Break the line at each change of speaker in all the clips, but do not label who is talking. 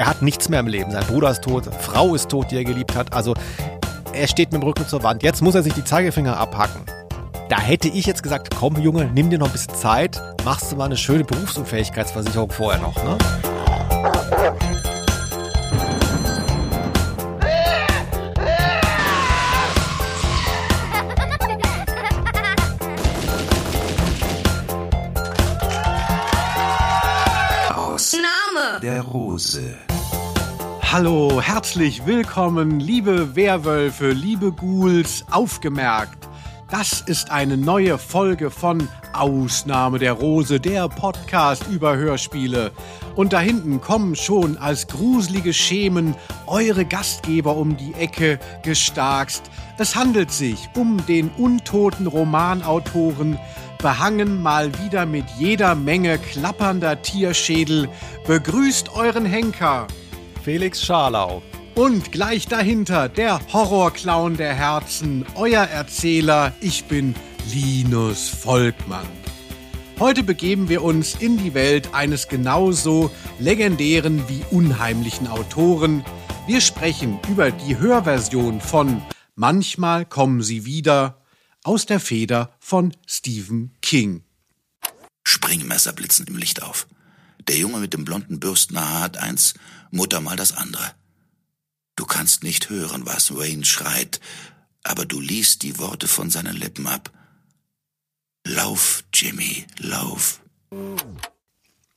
Er hat nichts mehr im Leben. Sein Bruder ist tot, Frau ist tot, die er geliebt hat. Also er steht mit dem Rücken zur Wand. Jetzt muss er sich die Zeigefinger abhacken. Da hätte ich jetzt gesagt, komm Junge, nimm dir noch ein bisschen Zeit, machst du mal eine schöne Berufsunfähigkeitsversicherung vorher noch, ne?
Name der Rose.
Hallo, herzlich willkommen, liebe Werwölfe, liebe Ghouls, aufgemerkt. Das ist eine neue Folge von Ausnahme der Rose, der Podcast über Hörspiele. Und da hinten kommen schon als gruselige Schemen eure Gastgeber um die Ecke gestarkst. Es handelt sich um den untoten Romanautoren, behangen mal wieder mit jeder Menge klappernder Tierschädel. Begrüßt euren Henker.
Felix Scharlau.
Und gleich dahinter der Horrorclown der Herzen, euer Erzähler, ich bin Linus Volkmann. Heute begeben wir uns in die Welt eines genauso legendären wie unheimlichen Autoren. Wir sprechen über die Hörversion von Manchmal kommen sie wieder aus der Feder von Stephen King.
Springmesser blitzen im Licht auf. Der Junge mit dem blonden Bürstenhaar hat eins, Mutter mal das andere. Du kannst nicht hören, was Wayne schreit, aber du liest die Worte von seinen Lippen ab. Lauf, Jimmy, lauf.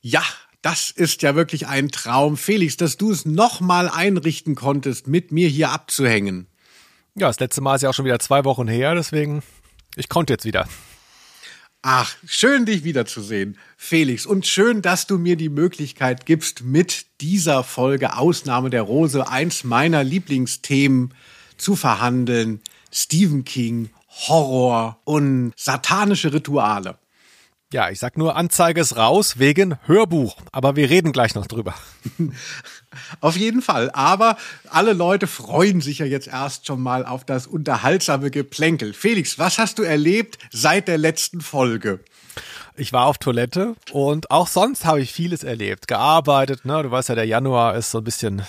Ja, das ist ja wirklich ein Traum, Felix, dass du es nochmal einrichten konntest, mit mir hier abzuhängen.
Ja, das letzte Mal ist ja auch schon wieder zwei Wochen her, deswegen ich konnte jetzt wieder.
Ach, schön dich wiederzusehen, Felix. Und schön, dass du mir die Möglichkeit gibst, mit dieser Folge Ausnahme der Rose eins meiner Lieblingsthemen zu verhandeln. Stephen King, Horror und satanische Rituale.
Ja, ich sag nur, Anzeige ist raus wegen Hörbuch. Aber wir reden gleich noch drüber.
Auf jeden Fall. Aber alle Leute freuen sich ja jetzt erst schon mal auf das unterhaltsame Geplänkel. Felix, was hast du erlebt seit der letzten Folge?
Ich war auf Toilette und auch sonst habe ich vieles erlebt. Gearbeitet, ne? Du weißt ja, der Januar ist so ein bisschen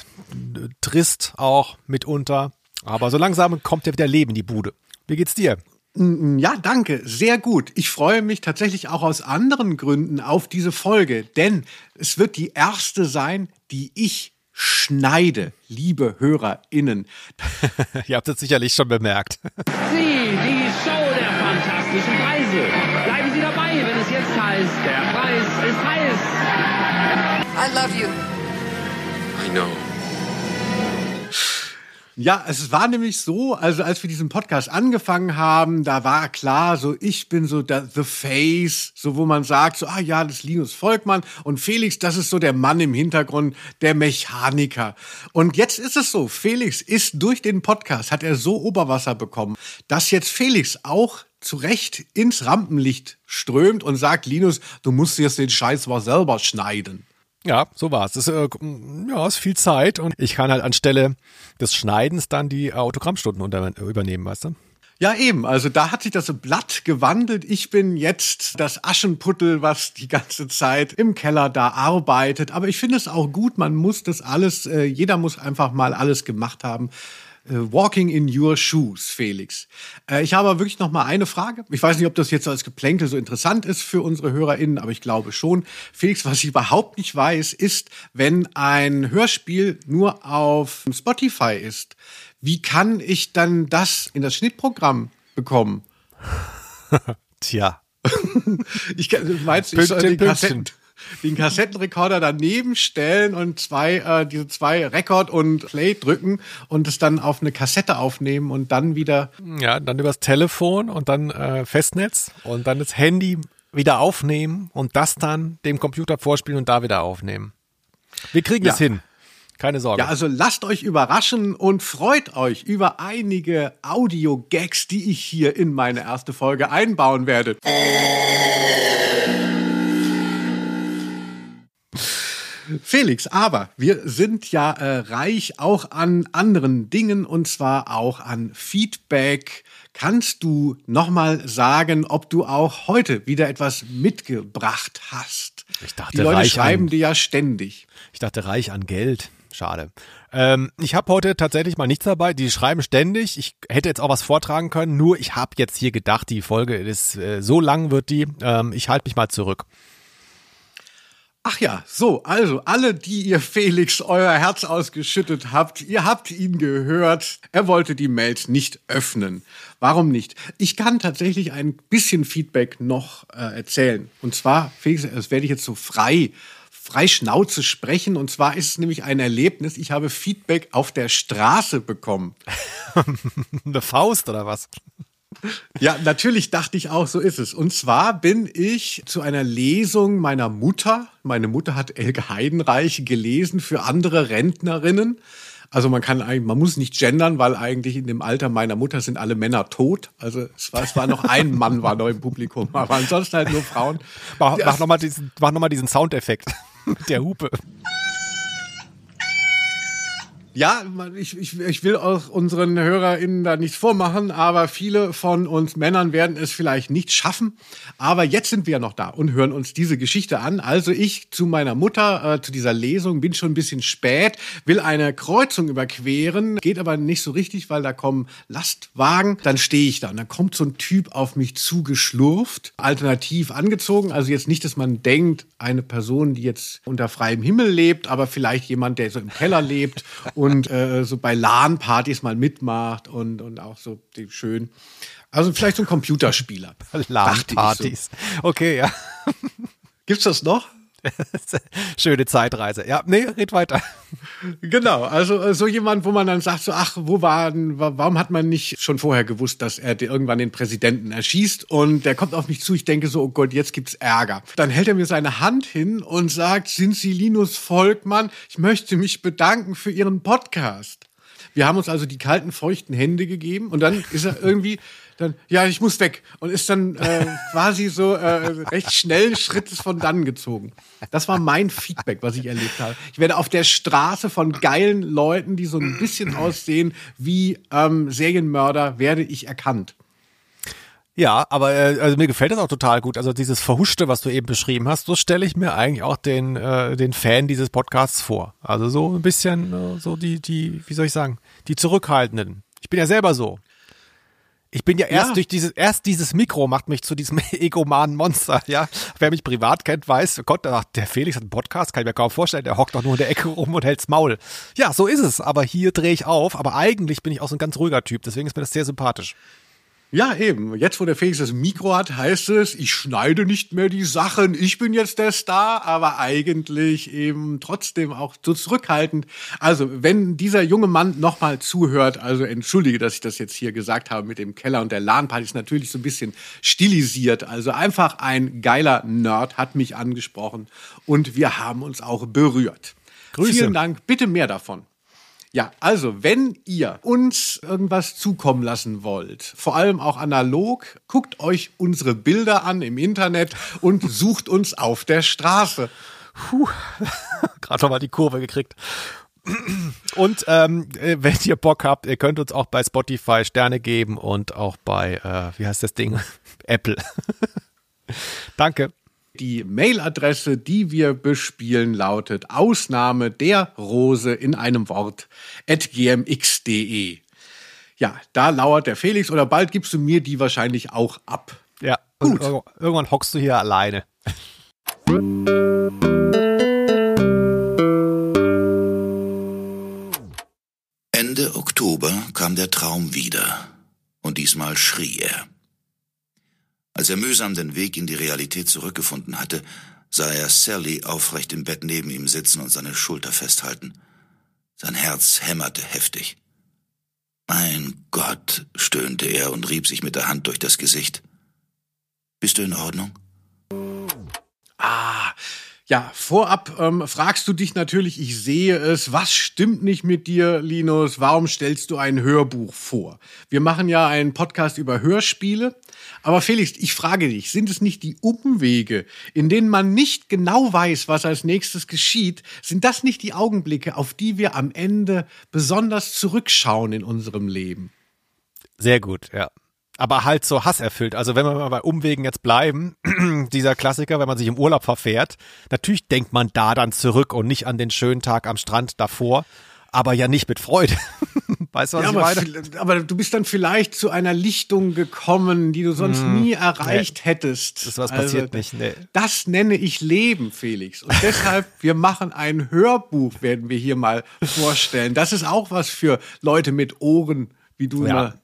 trist auch mitunter. Aber so langsam kommt ja wieder Leben in die Bude. Wie geht's dir?
Ja, danke. Sehr gut. Ich freue mich tatsächlich auch aus anderen Gründen auf diese Folge, denn es wird die erste sein, die ich schneide, liebe HörerInnen.
Ihr habt es sicherlich schon bemerkt.
Sie, die Show der fantastischen Preise. Bleiben Sie dabei, wenn es jetzt heißt, der Preis ist heiß.
I love you.
I know.
Ja, es war nämlich so, also als wir diesen Podcast angefangen haben, da war klar, so ich bin so der The Face, so wo man sagt, so ah ja, das ist Linus Volkmann und Felix, das ist so der Mann im Hintergrund, der Mechaniker. Und jetzt ist es so, Felix ist durch den Podcast hat er so Oberwasser bekommen, dass jetzt Felix auch zu Recht ins Rampenlicht strömt und sagt, Linus, du musst jetzt den Scheiß mal selber schneiden.
Ja, so war's. Das äh, ja, ist viel Zeit und ich kann halt anstelle des Schneidens dann die Autogrammstunden unter, übernehmen, weißt du?
Ja, eben. Also da hat sich das Blatt gewandelt. Ich bin jetzt das Aschenputtel, was die ganze Zeit im Keller da arbeitet. Aber ich finde es auch gut. Man muss das alles, äh, jeder muss einfach mal alles gemacht haben. Äh, walking in your shoes, Felix. Äh, ich habe wirklich noch mal eine Frage. Ich weiß nicht, ob das jetzt als Geplänkel so interessant ist für unsere HörerInnen, aber ich glaube schon. Felix, was ich überhaupt nicht weiß, ist, wenn ein Hörspiel nur auf Spotify ist, wie kann ich dann das in das Schnittprogramm bekommen?
Tja.
ich, meinst, ich soll die Kassetten, den Kassettenrekorder daneben stellen und zwei, äh, diese zwei Rekord und Play drücken und es dann auf eine Kassette aufnehmen und dann wieder.
Ja, dann übers Telefon und dann äh, Festnetz und dann das Handy wieder aufnehmen und das dann dem Computer vorspielen und da wieder aufnehmen. Wir kriegen es hin. Keine Sorge.
Ja, also lasst euch überraschen und freut euch über einige Audio-Gags, die ich hier in meine erste Folge einbauen werde. Felix, aber wir sind ja äh, reich auch an anderen Dingen und zwar auch an Feedback. Kannst du nochmal sagen, ob du auch heute wieder etwas mitgebracht hast?
Ich dachte,
Die Leute
reich
schreiben
an,
dir ja ständig.
Ich dachte, reich an Geld. schade. Ähm, ich habe heute tatsächlich mal nichts dabei. Die schreiben ständig. Ich hätte jetzt auch was vortragen können, nur ich habe jetzt hier gedacht, die Folge ist äh, so lang wird die. Ähm, ich halte mich mal zurück.
Ach ja, so, also alle, die ihr Felix euer Herz ausgeschüttet habt, ihr habt ihn gehört, er wollte die Mails nicht öffnen. Warum nicht? Ich kann tatsächlich ein bisschen Feedback noch äh, erzählen. Und zwar, Felix, das werde ich jetzt so frei, frei Schnauze sprechen. Und zwar ist es nämlich ein Erlebnis, ich habe Feedback auf der Straße bekommen.
Eine Faust oder was?
Ja, natürlich dachte ich auch, so ist es. Und zwar bin ich zu einer Lesung meiner Mutter. Meine Mutter hat Elke Heidenreich gelesen für andere Rentnerinnen. Also man kann eigentlich, man muss nicht gendern, weil eigentlich in dem Alter meiner Mutter sind alle Männer tot. Also es war, es war noch ein Mann war noch im Publikum, aber ansonsten halt nur Frauen.
Mach, mach nochmal diesen, noch diesen Soundeffekt mit der Hupe.
Ja, ich, ich, ich will auch unseren HörerInnen da nichts vormachen, aber viele von uns Männern werden es vielleicht nicht schaffen. Aber jetzt sind wir ja noch da und hören uns diese Geschichte an. Also ich zu meiner Mutter, äh, zu dieser Lesung, bin schon ein bisschen spät, will eine Kreuzung überqueren, geht aber nicht so richtig, weil da kommen Lastwagen. Dann stehe ich da und dann kommt so ein Typ auf mich zugeschlurft, alternativ angezogen. Also jetzt nicht, dass man denkt, eine Person, die jetzt unter freiem Himmel lebt, aber vielleicht jemand, der so im Keller lebt und äh, so bei LAN-Partys mal mitmacht und, und auch so die schön. Also vielleicht so ein Computerspieler.
LAN-Partys. So. Okay, ja.
Gibt's das noch?
Schöne Zeitreise. Ja, nee, red weiter.
Genau, also äh, so jemand, wo man dann sagt, so, ach, wo war, warum hat man nicht schon vorher gewusst, dass er irgendwann den Präsidenten erschießt? Und der kommt auf mich zu, ich denke so, oh Gott, jetzt gibt's Ärger. Dann hält er mir seine Hand hin und sagt, sind Sie Linus Volkmann? Ich möchte mich bedanken für Ihren Podcast. Wir haben uns also die kalten, feuchten Hände gegeben und dann ist er irgendwie dann, ja, ich muss weg. Und ist dann äh, quasi so äh, recht schnellen Schrittes von dann gezogen. Das war mein Feedback, was ich erlebt habe. Ich werde auf der Straße von geilen Leuten, die so ein bisschen aussehen wie ähm, Serienmörder, werde ich erkannt.
Ja, aber äh, also mir gefällt das auch total gut. Also dieses Verhuschte, was du eben beschrieben hast, so stelle ich mir eigentlich auch den äh, den Fan dieses Podcasts vor. Also so ein bisschen äh, so die die wie soll ich sagen, die zurückhaltenden. Ich bin ja selber so. Ich bin ja erst ja. durch dieses, erst dieses Mikro macht mich zu diesem egomanen Monster, ja. Wer mich privat kennt, weiß, Gott, der Felix hat einen Podcast, kann ich mir kaum vorstellen, der hockt doch nur in der Ecke rum und hält's Maul. Ja, so ist es, aber hier drehe ich auf, aber eigentlich bin ich auch so ein ganz ruhiger Typ, deswegen ist mir das sehr sympathisch.
Ja, eben. Jetzt, wo der Felix das Mikro hat, heißt es, ich schneide nicht mehr die Sachen. Ich bin jetzt der Star, aber eigentlich eben trotzdem auch so zurückhaltend. Also, wenn dieser junge Mann nochmal zuhört, also entschuldige, dass ich das jetzt hier gesagt habe mit dem Keller und der LAN-Party, ist natürlich so ein bisschen stilisiert. Also einfach ein geiler Nerd hat mich angesprochen und wir haben uns auch berührt. Grüße. Vielen Dank. Bitte mehr davon. Ja, also wenn ihr uns irgendwas zukommen lassen wollt, vor allem auch analog, guckt euch unsere Bilder an im Internet und sucht uns auf der Straße.
Puh, gerade noch mal die Kurve gekriegt. Und ähm, wenn ihr Bock habt, ihr könnt uns auch bei Spotify Sterne geben und auch bei, äh, wie heißt das Ding? Apple. Danke.
Die Mailadresse, die wir bespielen, lautet Ausnahme der Rose in einem Wort at gmx.de. Ja, da lauert der Felix oder bald gibst du mir die wahrscheinlich auch ab.
Ja, gut. Irgendwann hockst du hier alleine.
Ende Oktober kam der Traum wieder. Und diesmal schrie er. Als er mühsam den Weg in die Realität zurückgefunden hatte, sah er Sally aufrecht im Bett neben ihm sitzen und seine Schulter festhalten. Sein Herz hämmerte heftig. Mein Gott, stöhnte er und rieb sich mit der Hand durch das Gesicht. Bist du in Ordnung?
Ah, ja, vorab ähm, fragst du dich natürlich, ich sehe es, was stimmt nicht mit dir, Linus? Warum stellst du ein Hörbuch vor? Wir machen ja einen Podcast über Hörspiele. Aber Felix, ich frage dich, sind es nicht die Umwege, in denen man nicht genau weiß, was als nächstes geschieht? Sind das nicht die Augenblicke, auf die wir am Ende besonders zurückschauen in unserem Leben?
Sehr gut, ja. Aber halt so hasserfüllt. Also wenn wir mal bei Umwegen jetzt bleiben, dieser Klassiker, wenn man sich im Urlaub verfährt, natürlich denkt man da dann zurück und nicht an den schönen Tag am Strand davor, aber ja nicht mit Freude. weißt du, was
Ja,
ich
aber,
meine?
aber du bist dann vielleicht zu einer Lichtung gekommen, die du sonst nie erreicht hättest.
Hm.
Also,
Das was passiert nicht, nee.
Das nenne ich Leben, Felix. Und deshalb, wir machen ein Hörbuch, werden wir hier mal vorstellen. Das ist auch was für Leute mit Ohren, wie du
Ja.
immer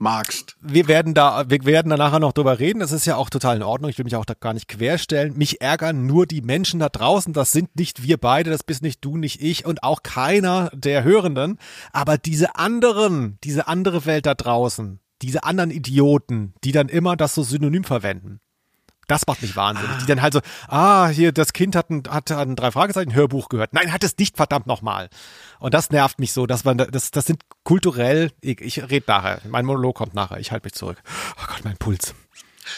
magst.
wir werden da, wir werden da nachher noch drüber reden. Das ist ja auch total in Ordnung. Ich will mich auch da gar nicht querstellen. Mich ärgern nur die Menschen da draußen. Das sind nicht wir beide. Das bist nicht du, nicht ich und auch keiner der Hörenden. Aber diese anderen, diese andere Welt da draußen, diese anderen Idioten, die dann immer das so synonym verwenden. Das macht mich wahnsinnig. Die dann halt so, ah, hier, das Kind hat ein, hat ein drei Fragezeichen Hörbuch gehört. Nein, hat es nicht, verdammt nochmal. Und das nervt mich so, dass man, da- das, das sind kulturell, ich, ich rede nachher. Mein Monolog kommt nachher. Ich halte mich zurück. Oh Gott, mein Puls.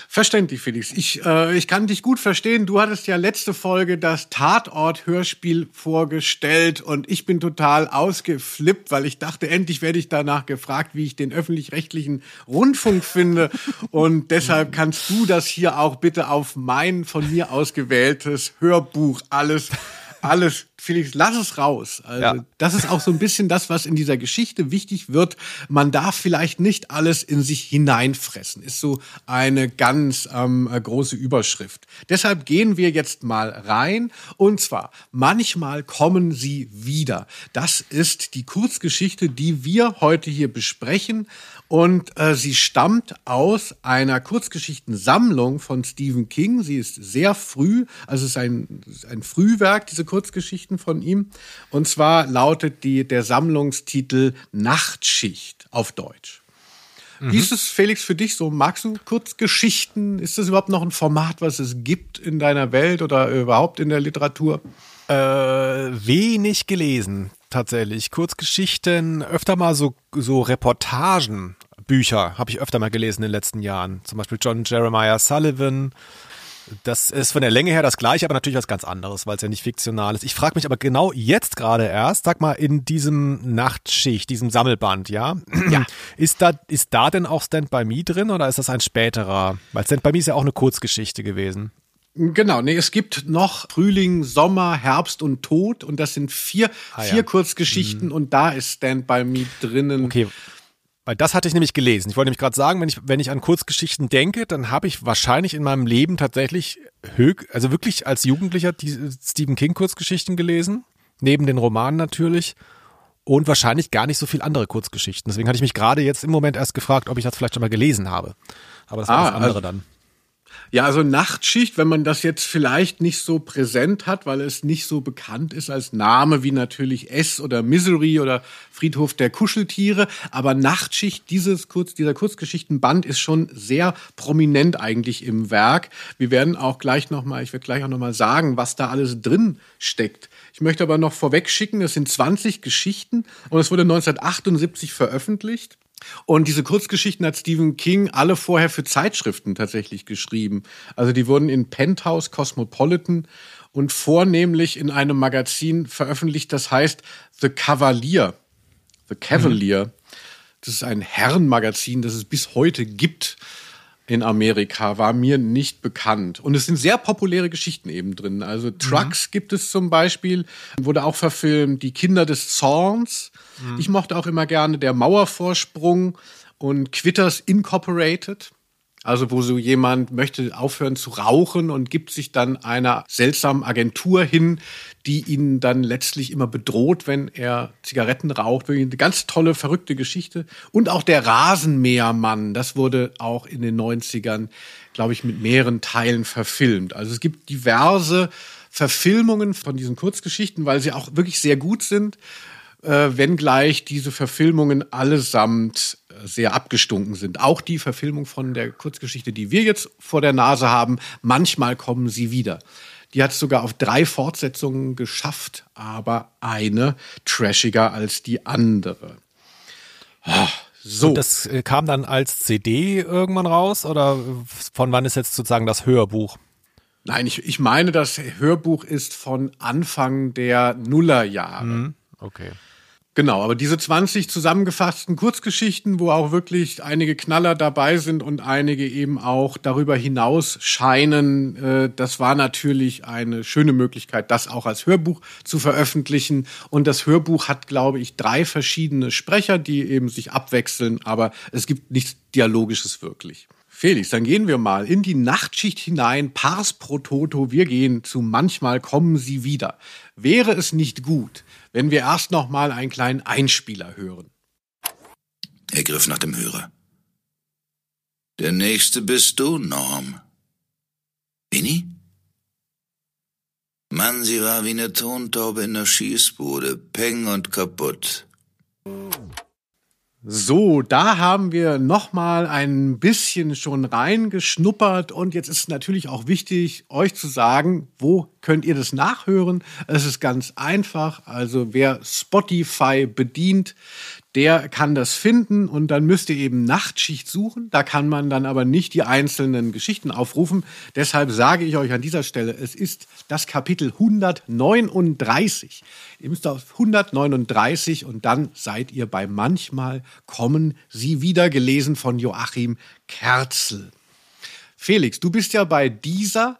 Verständlich, Felix. Ich, äh, ich kann dich gut verstehen. Du hattest ja letzte Folge das Tatort-Hörspiel vorgestellt und ich bin total ausgeflippt, weil ich dachte, endlich werde ich danach gefragt, wie ich den öffentlich-rechtlichen Rundfunk finde. Und deshalb kannst du das hier auch bitte auf mein von mir ausgewähltes Hörbuch alles alles, Felix, lass es raus. Also,
Ja.
das ist auch so ein bisschen das, was in dieser Geschichte wichtig wird. Man darf vielleicht nicht alles in sich hineinfressen. Ist so eine ganz ähm, äh, große Überschrift. Deshalb gehen wir jetzt mal rein. Und zwar, manchmal kommen sie wieder. Das ist die Kurzgeschichte, die wir heute hier besprechen. Und äh, sie stammt aus einer Kurzgeschichtensammlung von Stephen King. Sie ist sehr früh, also es ist ein, ein Frühwerk, diese Kurzgeschichten von ihm. Und zwar lautet die, der Sammlungstitel Nachtschicht auf Deutsch. Wie ist es, Felix, für dich so? Magst du Kurzgeschichten? Ist das überhaupt noch ein Format, was es gibt in deiner Welt oder überhaupt in der Literatur?
Äh, wenig gelesen, tatsächlich. Kurzgeschichten, öfter mal so, so Reportagen, Bücher habe ich öfter mal gelesen in den letzten Jahren. Zum Beispiel John Jeremiah Sullivan. Das ist von der Länge her das gleiche, aber natürlich was ganz anderes, weil es ja nicht fiktional ist. Ich frage mich aber genau jetzt gerade erst, sag mal, in diesem Nachtschicht, diesem Sammelband, ja? ja. Ist da, ist da denn auch Stand By Me drin oder ist das ein späterer? Weil Stand By Me ist ja auch eine Kurzgeschichte gewesen.
Genau, nee, es gibt noch Frühling, Sommer, Herbst und Tod und das sind vier,
Ah, ja.
vier Kurzgeschichten und da ist Stand By Me drinnen.
Okay. Weil das hatte ich nämlich gelesen. Ich wollte nämlich gerade sagen, wenn ich, wenn ich an Kurzgeschichten denke, dann habe ich wahrscheinlich in meinem Leben tatsächlich höch, also wirklich als Jugendlicher die Stephen King Kurzgeschichten gelesen. Neben den Romanen natürlich. Und wahrscheinlich gar nicht so viel andere Kurzgeschichten. Deswegen hatte ich mich gerade jetzt im Moment erst gefragt, ob ich das vielleicht schon mal gelesen habe. Aber das war
Ah,
das andere
also-
dann.
Ja, also Nachtschicht, wenn man das jetzt vielleicht nicht so präsent hat, weil es nicht so bekannt ist als Name wie natürlich S oder Misery oder Friedhof der Kuscheltiere. Aber Nachtschicht, dieses Kurz, dieser Kurzgeschichtenband ist schon sehr prominent eigentlich im Werk. Wir werden auch gleich nochmal, ich werde gleich auch nochmal sagen, was da alles drin steckt. Ich möchte aber noch vorweg schicken, es sind 20 Geschichten und es wurde 1978 veröffentlicht. Und diese Kurzgeschichten hat Stephen King alle vorher für Zeitschriften tatsächlich geschrieben. Also die wurden in Penthouse, Cosmopolitan und vornehmlich in einem Magazin veröffentlicht, das heißt The Cavalier. The Cavalier. Das ist ein Herrenmagazin, das es bis heute gibt in Amerika, war mir nicht bekannt. Und es sind sehr populäre Geschichten eben drin. Also Trucks gibt es zum Beispiel, wurde auch verfilmt, Die Kinder des Zorns. Ich mochte auch immer gerne Der Mauervorsprung und Quitters Incorporated. Also wo so jemand möchte aufhören zu rauchen und gibt sich dann einer seltsamen Agentur hin, die ihn dann letztlich immer bedroht, wenn er Zigaretten raucht. Eine ganz tolle, verrückte Geschichte. Und auch der Rasenmähermann, das wurde auch in den 90ern, glaube ich, mit mehreren Teilen verfilmt. Also es gibt diverse Verfilmungen von diesen Kurzgeschichten, weil sie auch wirklich sehr gut sind äh, wenngleich diese Verfilmungen allesamt sehr abgestunken sind. Auch die Verfilmung von der Kurzgeschichte, die wir jetzt vor der Nase haben, manchmal kommen sie wieder. Die hat es sogar auf drei Fortsetzungen geschafft, aber eine trashiger als die andere. Ah, So.
Und das äh, kam dann als CD irgendwann raus oder von wann ist jetzt sozusagen das Hörbuch?
Nein, ich, ich meine, das Hörbuch ist von Anfang der Nullerjahre.
Okay.
Genau, aber diese 20 zusammengefassten Kurzgeschichten, wo auch wirklich einige Knaller dabei sind und einige eben auch darüber hinaus scheinen, äh, das war natürlich eine schöne Möglichkeit, das auch als Hörbuch zu veröffentlichen. Und das Hörbuch hat, glaube ich, drei verschiedene Sprecher, die eben sich abwechseln, aber es gibt nichts Dialogisches wirklich. Felix, dann gehen wir mal in die Nachtschicht hinein, Pars pro Toto, wir gehen zu Manchmal kommen sie wieder. Wäre es nicht gut, wenn wir erst noch mal einen kleinen Einspieler hören?
Er griff nach dem Hörer. Der nächste bist du, Norm. Winnie? Mann, sie war wie eine Tontaube in der Schießbude, peng und kaputt.
So, da haben wir noch mal ein bisschen schon reingeschnuppert und jetzt ist natürlich auch wichtig, euch zu sagen, wo könnt ihr das nachhören? Es ist ganz einfach. Also wer Spotify bedient, der kann das finden und dann müsst ihr eben Nachtschicht suchen. Da kann man dann aber nicht die einzelnen Geschichten aufrufen. Deshalb sage ich euch an dieser Stelle, es ist das Kapitel 139. Ihr müsst auf 139 und dann seid ihr bei Manchmal kommen sie wieder gelesen von Joachim Kerzel. Felix, du bist ja bei dieser.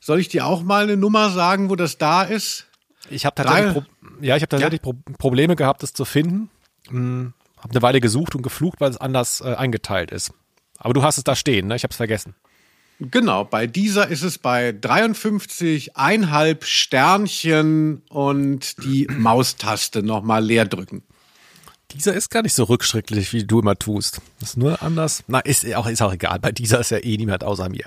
Soll ich dir auch mal eine Nummer sagen, wo das da ist?
Ich habe tatsächlich, Pro ja, ich hab tatsächlich ja? Pro Probleme gehabt, das zu finden. Hm, habe eine Weile gesucht und geflucht, weil es anders äh, eingeteilt ist. Aber du hast es da stehen, ne? Ich habe es vergessen.
Genau, bei dieser ist es bei 53 einhalb Sternchen und die Maustaste nochmal leer drücken.
Dieser ist gar nicht so rückschrittlich, wie du immer tust. Ist nur anders. Na, ist auch, ist auch egal. Bei dieser ist ja eh niemand außer mir.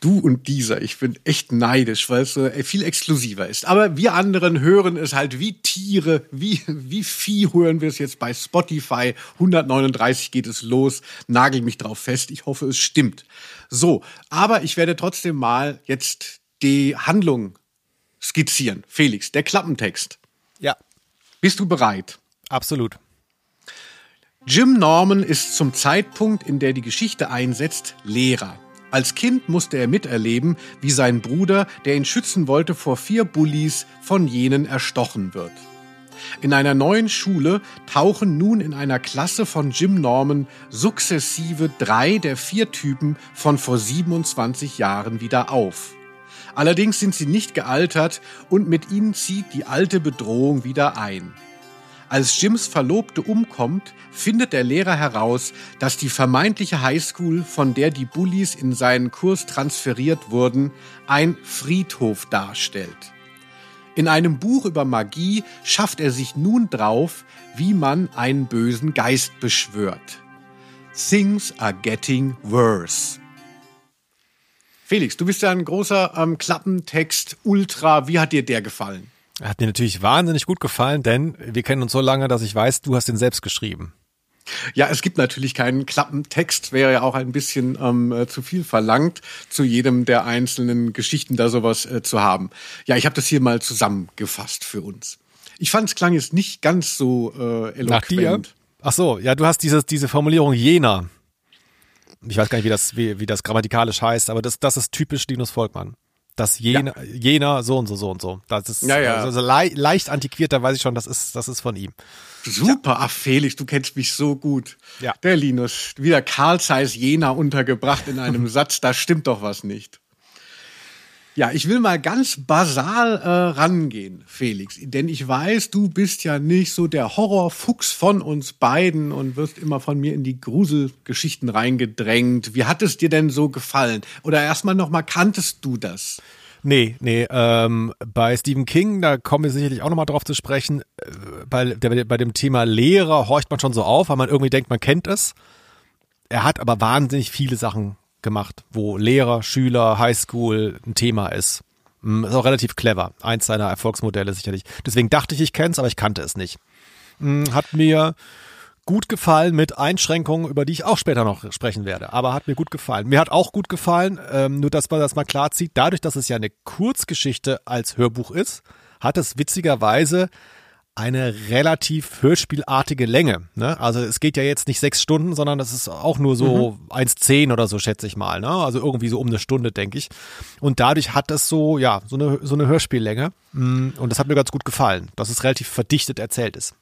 Du und dieser, ich bin echt neidisch, weil es so viel exklusiver ist. Aber wir anderen hören es halt wie Tiere, wie, wie Vieh hören wir es jetzt bei Spotify. 139 geht es los. Nagel mich drauf fest. Ich hoffe, es stimmt. So, aber ich werde trotzdem mal jetzt die Handlung skizzieren. Felix, der Klappentext.
Ja.
Bist du bereit?
Absolut.
Jim Norman ist zum Zeitpunkt, in der die Geschichte einsetzt, Lehrer. Als Kind musste er miterleben, wie sein Bruder, der ihn schützen wollte vor vier Bullies, von jenen erstochen wird. In einer neuen Schule tauchen nun in einer Klasse von Jim Norman sukzessive drei der vier Typen von vor 27 Jahren wieder auf. Allerdings sind sie nicht gealtert und mit ihnen zieht die alte Bedrohung wieder ein. Als Jims Verlobte umkommt, findet der Lehrer heraus, dass die vermeintliche Highschool, von der die Bullies in seinen Kurs transferiert wurden, ein Friedhof darstellt. In einem Buch über Magie schafft er sich nun drauf, wie man einen bösen Geist beschwört. Things are getting worse. Felix, du bist ja ein großer ähm, Klappentext Ultra. Wie hat dir der gefallen?
Hat mir natürlich wahnsinnig gut gefallen, denn wir kennen uns so lange, dass ich weiß, du hast den selbst geschrieben.
Ja, es gibt natürlich keinen Klappentext, wäre ja auch ein bisschen ähm, äh, zu viel verlangt, zu jedem der einzelnen Geschichten da sowas äh, zu haben. Ja, ich habe das hier mal zusammengefasst für uns. Ich fand es klang jetzt nicht ganz so äh, eloquent. Nach dir?
Ach so, ja, du hast dieses, diese Formulierung jener. Ich weiß gar nicht, wie das, wie, wie das grammatikalisch heißt, aber das, das ist typisch Linus Volkmann dass jener, ja. jener so und so so und so. Das ist
ja, ja.
Also le leicht antiquiert, da weiß ich schon, das ist, das ist von ihm.
Super, ja. ach Felix, du kennst mich so gut. Ja. Der Linus, wieder Karl Zeiss Jena untergebracht in einem Satz, da stimmt doch was nicht. Ja, ich will mal ganz basal äh, rangehen, Felix, denn ich weiß, du bist ja nicht so der Horrorfuchs von uns beiden und wirst immer von mir in die Gruselgeschichten reingedrängt. Wie hat es dir denn so gefallen? Oder erstmal nochmal, kanntest du das?
Nee, nee, ähm, bei Stephen King, da kommen wir sicherlich auch nochmal drauf zu sprechen, äh, bei, der, bei dem Thema Lehrer horcht man schon so auf, weil man irgendwie denkt, man kennt es. Er hat aber wahnsinnig viele Sachen gemacht, wo Lehrer, Schüler, Highschool ein Thema ist. Hm, ist auch relativ clever. Eins seiner Erfolgsmodelle sicherlich. Deswegen dachte ich, ich kenne es, aber ich kannte es nicht. Hm, hat mir gut gefallen mit Einschränkungen, über die ich auch später noch sprechen werde. Aber hat mir gut gefallen. Mir hat auch gut gefallen, ähm, nur dass man das mal klar zieht, dadurch, dass es ja eine Kurzgeschichte als Hörbuch ist, hat es witzigerweise eine relativ hörspielartige Länge. Ne? Also es geht ja jetzt nicht sechs Stunden, sondern das ist auch nur so mhm. 1,10 oder so, schätze ich mal. Ne? Also irgendwie so um eine Stunde, denke ich. Und dadurch hat es so, ja, so eine, so eine Hörspiellänge. Mm, und das hat mir ganz gut gefallen, dass es relativ verdichtet erzählt ist.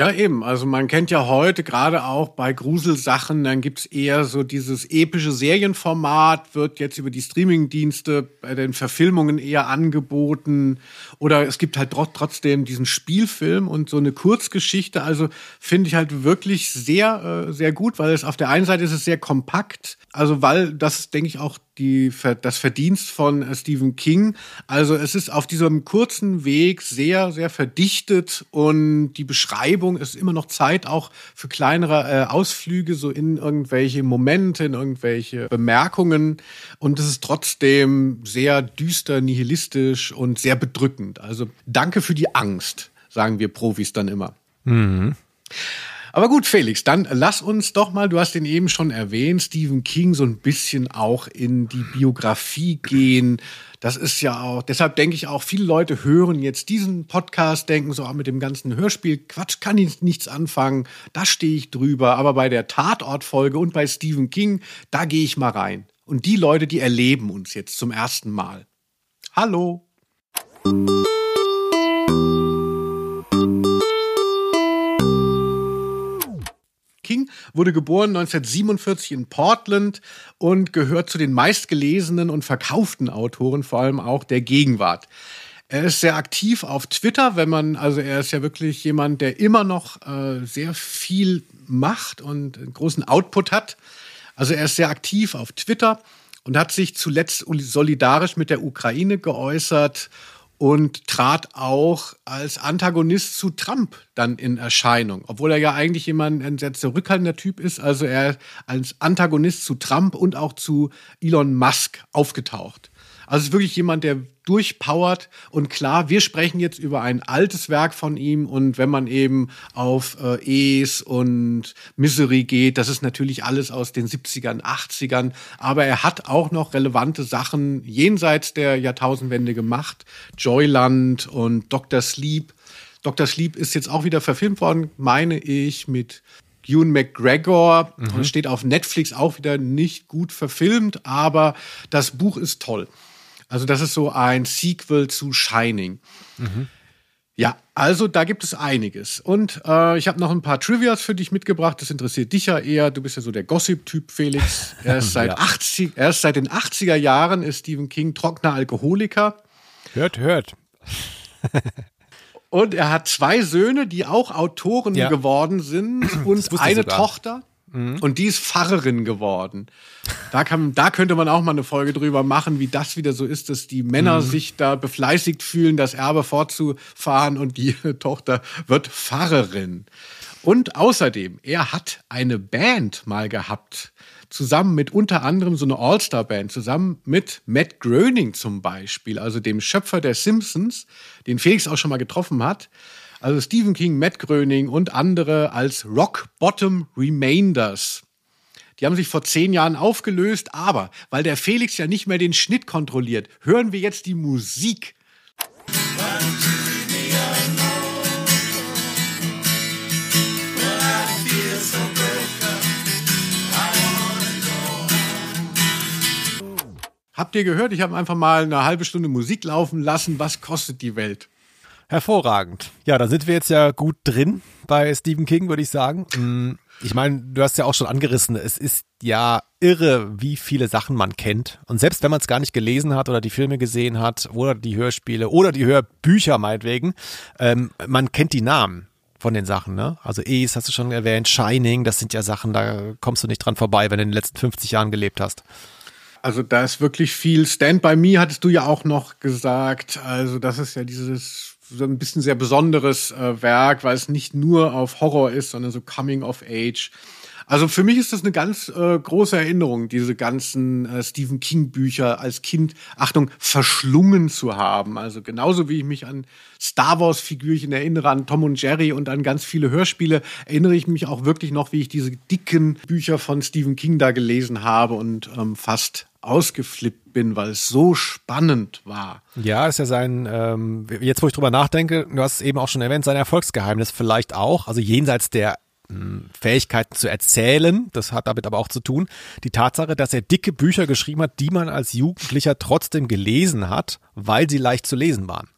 Ja, eben. Also man kennt ja heute gerade auch bei Gruselsachen, dann gibt's eher so dieses epische Serienformat, wird jetzt über die Streamingdienste bei den Verfilmungen eher angeboten. Oder es gibt halt trotzdem diesen Spielfilm und so eine Kurzgeschichte. Also finde ich halt wirklich sehr, äh, sehr gut, weil es auf der einen Seite ist es sehr kompakt. Also weil das, denke ich, auch die, das Verdienst von äh, Stephen King. Also es ist auf diesem kurzen Weg sehr, sehr verdichtet und die Beschreibung ist immer noch Zeit auch für kleinere äh, Ausflüge, so in irgendwelche Momente, in irgendwelche Bemerkungen. Und es ist trotzdem sehr düster, nihilistisch und sehr bedrückend. Also danke für die Angst, sagen wir Profis dann immer. Mhm. Aber gut, Felix, dann lass uns doch mal, du hast den eben schon erwähnt, Stephen King so ein bisschen auch in die Biografie gehen. Das ist ja auch, deshalb denke ich auch, viele Leute hören jetzt diesen Podcast, denken so, ah, mit dem ganzen Hörspiel, Quatsch, kann ich nichts anfangen, da stehe ich drüber. Aber bei der Tatortfolge und bei Stephen King, da gehe ich mal rein. Und die Leute, die erleben uns jetzt zum ersten Mal. Hallo. Wurde geboren 1947 in Portland und gehört zu den meistgelesenen und verkauften Autoren, vor allem auch der Gegenwart. Er ist sehr aktiv auf Twitter, wenn man, also er ist ja wirklich jemand, der immer noch äh, sehr viel macht und einen großen Output hat. Also er ist sehr aktiv auf Twitter und hat sich zuletzt solidarisch mit der Ukraine geäußert und trat auch als Antagonist zu Trump dann in Erscheinung, obwohl er ja eigentlich jemand ein sehr zurückhaltender Typ ist. Also er als Antagonist zu Trump und auch zu Elon Musk aufgetaucht. Also es ist wirklich jemand, der durchpowert. Und klar, wir sprechen jetzt über ein altes Werk von ihm. Und wenn man eben auf äh, Es und Misery geht, das ist natürlich alles aus den 70ern, 80ern. Aber er hat auch noch relevante Sachen jenseits der Jahrtausendwende gemacht. Joyland und Dr. Sleep. Dr. Sleep ist jetzt auch wieder verfilmt worden, meine ich, mit Ewan McGregor mhm. und steht auf Netflix auch wieder nicht gut verfilmt, aber das Buch ist toll. Also das ist so ein Sequel zu Shining. Mhm. Ja, also da gibt es einiges. Und äh, ich habe noch ein paar Trivias für dich mitgebracht. Das interessiert dich ja eher. Du bist ja so der Gossip-Typ, Felix. Er ist seit, ja. 80, er ist seit den 80er Jahren ist Stephen King trockener Alkoholiker.
Hört, hört.
Und er hat zwei Söhne, die auch Autoren ja. geworden sind und eine Tochter. Mhm. Und die ist Pfarrerin geworden. Da, kann, da könnte man auch mal eine Folge drüber machen, wie das wieder so ist, dass die Männer mhm. sich da befleißigt fühlen, das Erbe fortzufahren und die Tochter wird Pfarrerin. Und außerdem, er hat eine Band mal gehabt, zusammen mit unter anderem so eine All-Star-Band, zusammen mit Matt Groening zum Beispiel, also dem Schöpfer der Simpsons, den Felix auch schon mal getroffen hat. Also Stephen King, Matt Gröning und andere als Rock Bottom Remainders. Die haben sich vor zehn Jahren aufgelöst, aber weil der Felix ja nicht mehr den Schnitt kontrolliert, hören wir jetzt die Musik. Habt ihr gehört? Ich habe einfach mal eine halbe Stunde Musik laufen lassen. Was kostet die Welt?
Hervorragend. Ja, da sind wir jetzt ja gut drin bei Stephen King, würde ich sagen. Mm, ich meine, du hast ja auch schon angerissen, es ist ja irre, wie viele Sachen man kennt. Und selbst wenn man es gar nicht gelesen hat oder die Filme gesehen hat oder die Hörspiele oder die Hörbücher meinetwegen, ähm, man kennt die Namen von den Sachen, ne? Also Ace hast du schon erwähnt, Shining, das sind ja Sachen, da kommst du nicht dran vorbei, wenn du in den letzten 50 Jahren gelebt hast.
Also da ist wirklich viel. Stand by Me hattest du ja auch noch gesagt. Also das ist ja dieses so ein bisschen sehr besonderes äh, Werk, weil es nicht nur auf Horror ist, sondern so Coming of Age. Also für mich ist das eine ganz äh, große Erinnerung, diese ganzen äh, Stephen King Bücher als Kind, Achtung, verschlungen zu haben. Also genauso wie ich mich an Star Wars Figürchen erinnere, an Tom und Jerry und an ganz viele Hörspiele, erinnere ich mich auch wirklich noch, wie ich diese dicken Bücher von Stephen King da gelesen habe und ähm, fast ausgeflippt bin, weil es so spannend war.
Ja, ist ja sein, ähm, jetzt wo ich drüber nachdenke, du hast es eben auch schon erwähnt, sein Erfolgsgeheimnis vielleicht auch, also jenseits der hm, Fähigkeiten zu erzählen, das hat damit aber auch zu tun, die Tatsache, dass er dicke Bücher geschrieben hat, die man als Jugendlicher trotzdem gelesen hat, weil sie leicht zu lesen waren.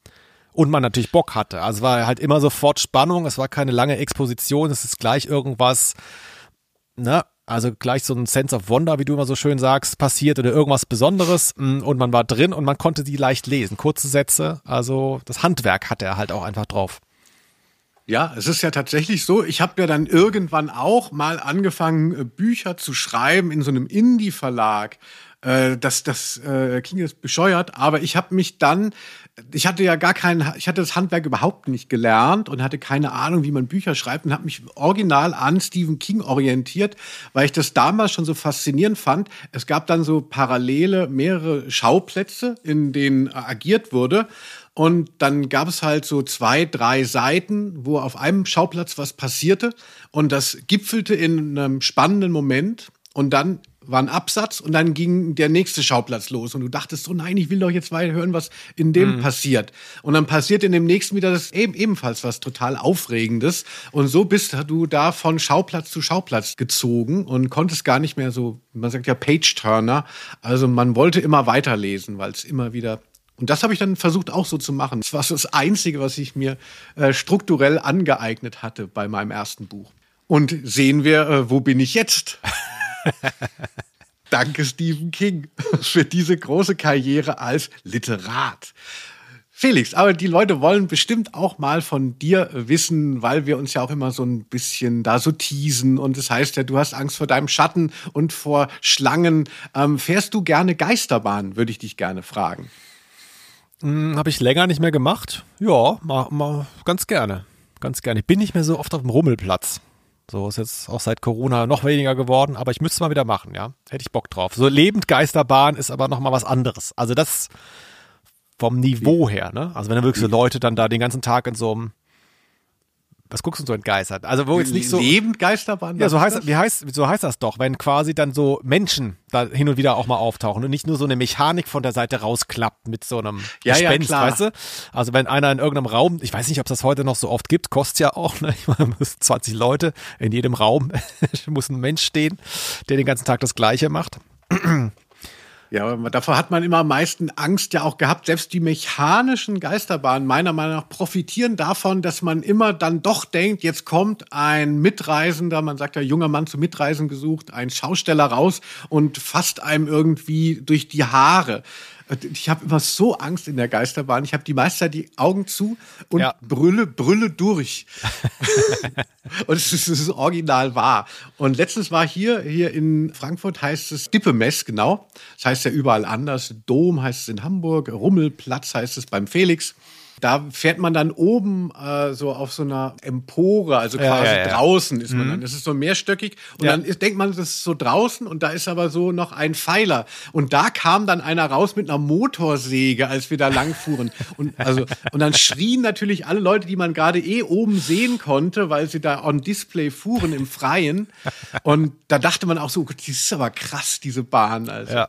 Und man natürlich Bock hatte. Also war halt immer sofort Spannung, es war keine lange Exposition, es ist gleich irgendwas, ne, also gleich so ein Sense of Wonder, wie du immer so schön sagst, passiert oder irgendwas Besonderes mm, und man war drin und man konnte die leicht lesen. Kurze Sätze, also das Handwerk hatte er halt auch einfach drauf.
Ja, es ist ja tatsächlich so. Ich habe ja dann irgendwann auch mal angefangen, äh, Bücher zu schreiben in so einem Indie-Verlag. Äh, das das äh, klingt jetzt bescheuert, aber ich habe mich dann, ich hatte ja gar kein, ich hatte das Handwerk überhaupt nicht gelernt und hatte keine Ahnung, wie man Bücher schreibt und habe mich original an Stephen King orientiert, weil ich das damals schon so faszinierend fand. Es gab dann so parallele mehrere Schauplätze, in denen agiert wurde. Und dann gab es halt so zwei, drei Seiten, wo auf einem Schauplatz was passierte. Und das gipfelte in einem spannenden Moment. Und dann war ein Absatz und dann ging der nächste Schauplatz los. Und du dachtest so, nein, ich will doch jetzt weiter hören, was in dem mhm. passiert. Und dann passiert in dem nächsten wieder das eben, ebenfalls was total Aufregendes. Und so bist du da von Schauplatz zu Schauplatz gezogen und konntest gar nicht mehr so, man sagt ja Page-Turner. Also man wollte immer weiterlesen, weil es immer wieder und das habe ich dann versucht auch so zu machen. Das war so das Einzige, was ich mir äh, strukturell angeeignet hatte bei meinem ersten Buch. Und sehen wir, äh, wo bin ich jetzt? Danke Stephen King für diese große Karriere als Literat. Felix, aber die Leute wollen bestimmt auch mal von dir wissen, weil wir uns ja auch immer so ein bisschen da so teasen und das heißt ja, du hast Angst vor deinem Schatten und vor Schlangen. Ähm, fährst du gerne Geisterbahn, würde ich dich gerne fragen.
Hm, Habe ich länger nicht mehr gemacht. Ja, mal, mal ganz gerne. Ganz gerne. Ich bin nicht mehr so oft auf dem Rummelplatz. So ist jetzt auch seit Corona noch weniger geworden, aber ich müsste es mal wieder machen, ja. Hätte ich Bock drauf. So lebend Geisterbahn ist aber nochmal was anderes. Also das vom Niveau her, ne? Also wenn da wirklich so Leute dann da den ganzen Tag in so einem was guckst du so entgeistert? Also wo jetzt nicht so
lebend Geisterbahn.
Ja, so heißt wie heißt so heißt das doch, wenn quasi dann so Menschen da hin und wieder auch mal auftauchen und nicht nur so eine Mechanik von der Seite rausklappt mit so einem
ja, Gespenst, ja,
weißt du? Also wenn einer in irgendeinem Raum, ich weiß nicht, ob es das heute noch so oft gibt, kostet ja auch, ne? Ich meine, 20 Leute in jedem Raum muss ein Mensch stehen, der den ganzen Tag das Gleiche macht.
Ja, davor hat man immer am meisten Angst ja auch gehabt. Selbst die mechanischen Geisterbahnen meiner Meinung nach profitieren davon, dass man immer dann doch denkt, jetzt kommt ein Mitreisender, man sagt ja junger Mann zu Mitreisen gesucht, ein Schausteller raus und fasst einem irgendwie durch die Haare. Ich habe immer so Angst in der Geisterbahn. Ich habe die meiste Zeit die Augen zu und ja. brülle, brülle durch. und es ist, es ist original wahr. Und letztens war hier, hier in Frankfurt heißt es Dippemess, genau. Das heißt ja überall anders. Dom heißt es in Hamburg, Rummelplatz heißt es beim Felix. Da fährt man dann oben äh, so auf so einer Empore, also quasi ja, ja, ja. draußen ist man mhm. dann. Das ist so mehrstöckig und dann ist, denkt man, das ist so draußen und da ist aber so noch ein Pfeiler. Und da kam dann einer raus mit einer Motorsäge, als wir da langfuhren. und, also, und dann schrien natürlich alle Leute, die man gerade eh oben sehen konnte, weil sie da on Display fuhren im Freien. Und da dachte man auch so, das ist aber krass, diese Bahn. Also.
Ja.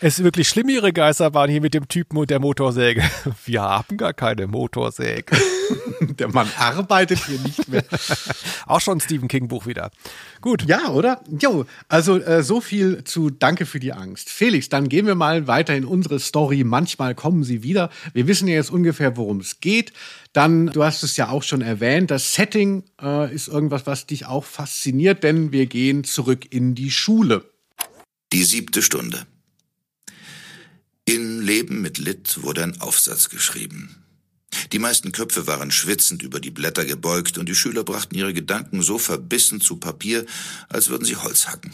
Es ist wirklich schlimm, ihre Geisterbahn hier mit dem Typen und der Motorsäge. Wir haben gar keine Motorsäge.
der Mann arbeitet hier nicht mehr.
Auch schon ein Stephen King Buch wieder. Gut.
Ja, oder? Jo, also äh, so viel zu Danke für die Angst. Felix, dann gehen wir mal weiter in unsere Story. Manchmal kommen sie wieder. Wir wissen ja jetzt ungefähr, worum es geht. Dann, du hast es ja auch schon erwähnt, das Setting äh, ist irgendwas, was dich auch fasziniert, denn wir gehen zurück in die Schule.
Die siebte Stunde. In Leben mit Lit wurde ein Aufsatz geschrieben. Die meisten Köpfe waren schwitzend über die Blätter gebeugt und die Schüler brachten ihre Gedanken so verbissen zu Papier, als würden sie Holz hacken.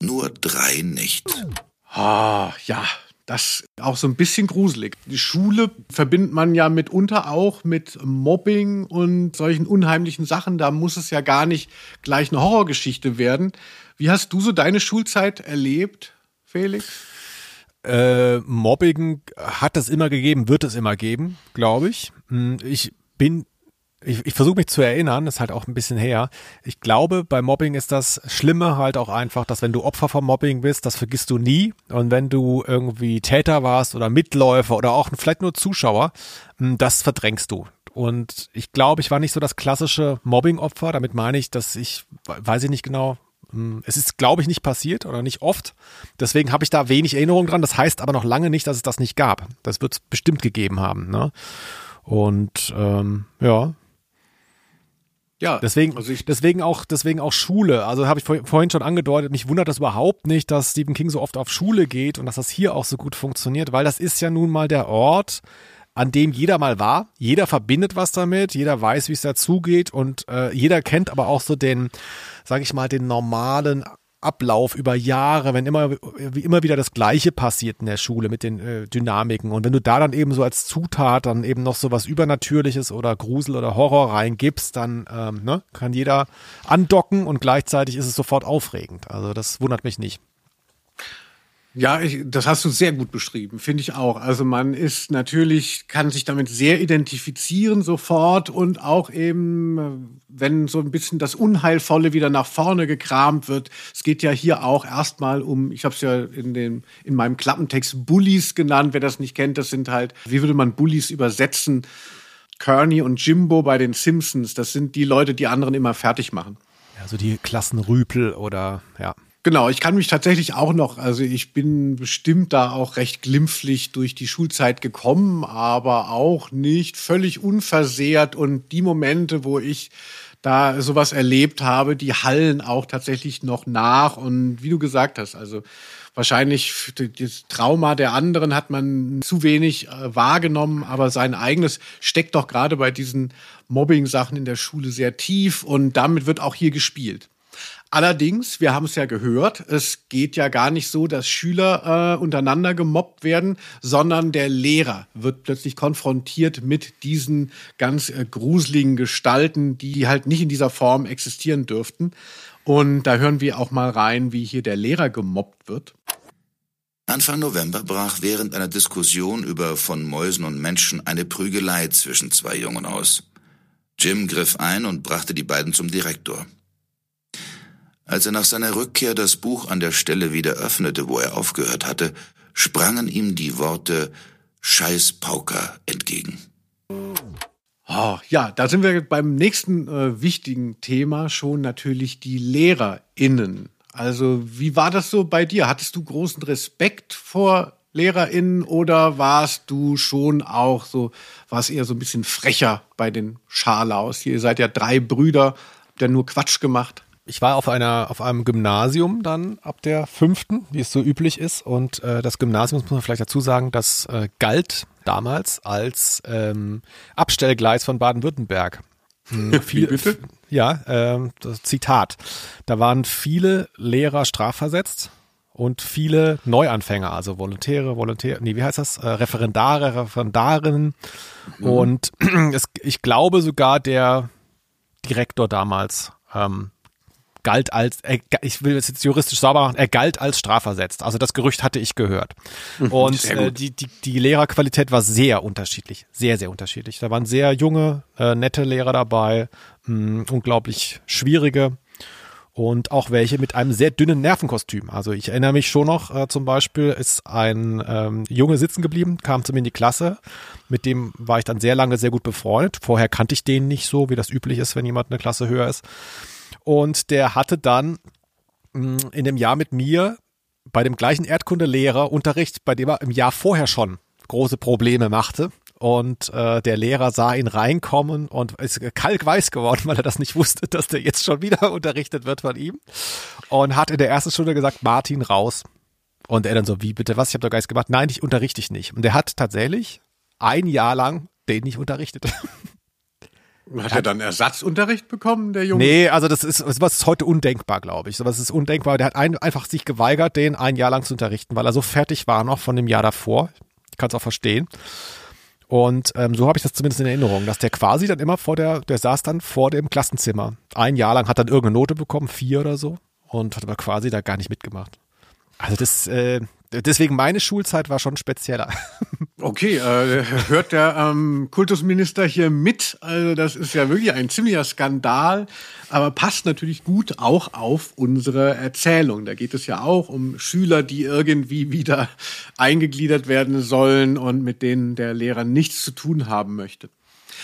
Nur drei nicht.
Ah, ja, das ist auch so ein bisschen gruselig. Die Schule verbindet man ja mitunter auch mit Mobbing und solchen unheimlichen Sachen. Da muss es ja gar nicht gleich eine Horrorgeschichte werden. Wie hast du so deine Schulzeit erlebt, Felix?
Äh, Mobbing hat es immer gegeben, wird es immer geben, glaube ich. Hm, ich bin ich, ich versuche mich zu erinnern, ist halt auch ein bisschen her. Ich glaube, bei Mobbing ist das Schlimme halt auch einfach, dass wenn du Opfer von Mobbing bist, das vergisst du nie. Und wenn du irgendwie Täter warst oder Mitläufer oder auch vielleicht nur Zuschauer, hm, das verdrängst du. Und ich glaube, ich war nicht so das klassische Mobbing-Opfer. Damit meine ich, dass ich, weiß ich nicht genau, es ist, glaube ich, nicht passiert oder nicht oft. Deswegen habe ich da wenig Erinnerung dran. Das heißt aber noch lange nicht, dass es das nicht gab. Das wird es bestimmt gegeben haben. Ne? Und ähm, ja,
Ja,
Deswegen,
also ich,
deswegen auch, deswegen auch Schule. Also habe ich vor, vorhin schon angedeutet. Mich wundert das überhaupt nicht, dass Stephen King so oft auf Schule geht und dass das hier auch so gut funktioniert, weil das ist ja nun mal der Ort, an dem jeder mal war. Jeder verbindet was damit. Jeder weiß, wie es dazugeht und äh, jeder kennt aber auch so den, sage ich mal, den normalen Ablauf über Jahre, wenn immer, immer wieder das Gleiche passiert in der Schule mit den äh, Dynamiken. Und wenn du da dann eben so als Zutat dann eben noch so was Übernatürliches oder Grusel oder Horror reingibst, dann ähm, ne, kann jeder andocken und gleichzeitig ist es sofort aufregend. Also das wundert mich nicht.
Ja, ich, das hast du sehr gut beschrieben, finde ich auch. Also man ist natürlich, kann sich damit sehr identifizieren sofort und auch eben, äh, wenn so ein bisschen das Unheilvolle wieder nach vorne gekramt wird. Es geht ja hier auch erstmal um, ich habe es ja in, den, in meinem Klappentext Bullies genannt. Wer das nicht kennt, das sind halt, wie würde man Bullies übersetzen? Kearney und Jimbo bei den Simpsons, das sind die Leute, die anderen immer fertig machen.
Also die Klassenrüpel oder ja.
Genau, ich kann mich tatsächlich auch noch, also ich bin bestimmt da auch recht glimpflich durch die Schulzeit gekommen, aber auch nicht völlig unversehrt. Und die Momente, wo ich da sowas erlebt habe, die hallen auch tatsächlich noch nach. Und wie du gesagt hast, also wahrscheinlich das Trauma der anderen hat man zu wenig äh, wahrgenommen, aber sein eigenes steckt doch gerade bei diesen Mobbing-Sachen in der Schule sehr tief. Und damit wird auch hier gespielt. Allerdings, wir haben es ja gehört, es geht ja gar nicht so, dass Schüler äh, untereinander gemobbt werden, sondern der Lehrer wird plötzlich konfrontiert mit diesen ganz äh, gruseligen Gestalten, die halt nicht in dieser Form existieren dürften. Und da hören wir auch mal rein, wie hier der Lehrer gemobbt wird.
Anfang November brach während einer Diskussion über von Mäusen und Menschen eine Prügelei zwischen zwei Jungen aus. Jim griff ein und brachte die beiden zum Direktor. Als er nach seiner Rückkehr das Buch an der Stelle wieder öffnete, wo er aufgehört hatte, sprangen ihm die Worte Scheiß Pauker entgegen.
Oh, ja, da sind wir beim nächsten äh, wichtigen Thema schon natürlich die LehrerInnen. Also, wie war das so bei dir? Hattest du großen Respekt vor LehrerInnen oder warst du schon auch so, war es eher so ein bisschen frecher bei den Scharlaus? Ihr seid ja drei Brüder, habt ja nur Quatsch gemacht.
Ich war auf einer auf einem Gymnasium dann ab der fünften, wie es so üblich ist. Und äh, das Gymnasium muss man vielleicht dazu sagen, das äh, galt damals als ähm, Abstellgleis von Baden-Württemberg. Hm, viel,
bitte?
Ja, ähm, das Zitat. Da waren viele Lehrer strafversetzt und viele Neuanfänger, also Volontäre, Volontäre, nee, wie heißt das? Äh, Referendare, Referendarinnen. Und es, ich glaube sogar der Direktor damals ähm, galt als, er, ich will es jetzt juristisch sauber machen, er galt als strafversetzt. Also das Gerücht hatte ich gehört. Und
sehr
äh, die, die, die Lehrerqualität war sehr unterschiedlich, sehr, sehr unterschiedlich. Da waren sehr junge, äh, nette Lehrer dabei, mh, unglaublich schwierige und auch welche mit einem sehr dünnen Nervenkostüm. Also ich erinnere mich schon noch, äh, zum Beispiel ist ein ähm, Junge sitzen geblieben, kam zu mir in die Klasse, mit dem war ich dann sehr lange sehr gut befreundet. Vorher kannte ich den nicht so, wie das üblich ist, wenn jemand eine Klasse höher ist. Und der hatte dann mh, in dem Jahr mit mir bei dem gleichen Erdkundelehrer Unterricht, bei dem er im Jahr vorher schon große Probleme machte. Und äh, der Lehrer sah ihn reinkommen und ist kalkweiß geworden, weil er das nicht wusste, dass der jetzt schon wieder unterrichtet wird von ihm. Und hat in der ersten Stunde gesagt, Martin, raus. Und er dann so, wie bitte was? Ich habe doch gar nichts gemacht. Nein, ich unterrichte dich nicht. Und der hat tatsächlich ein Jahr lang den nicht unterrichtet.
Hat er dann Ersatzunterricht bekommen, der Junge?
Nee, also das ist, sowas ist heute undenkbar, glaube ich. Sowas ist undenkbar. Der hat ein, einfach sich geweigert, den ein Jahr lang zu unterrichten, weil er so fertig war noch von dem Jahr davor. Ich kann es auch verstehen. Und ähm, so habe ich das zumindest in Erinnerung, dass der quasi dann immer vor der, der saß dann vor dem Klassenzimmer. Ein Jahr lang hat dann irgendeine Note bekommen, vier oder so, und hat aber quasi da gar nicht mitgemacht. Also das, äh, deswegen meine Schulzeit war schon spezieller.
Okay, äh, hört der ähm, Kultusminister hier mit? Also das ist ja wirklich ein ziemlicher Skandal, aber passt natürlich gut auch auf unsere Erzählung. Da geht es ja auch um Schüler, die irgendwie wieder eingegliedert werden sollen und mit denen der Lehrer nichts zu tun haben möchte.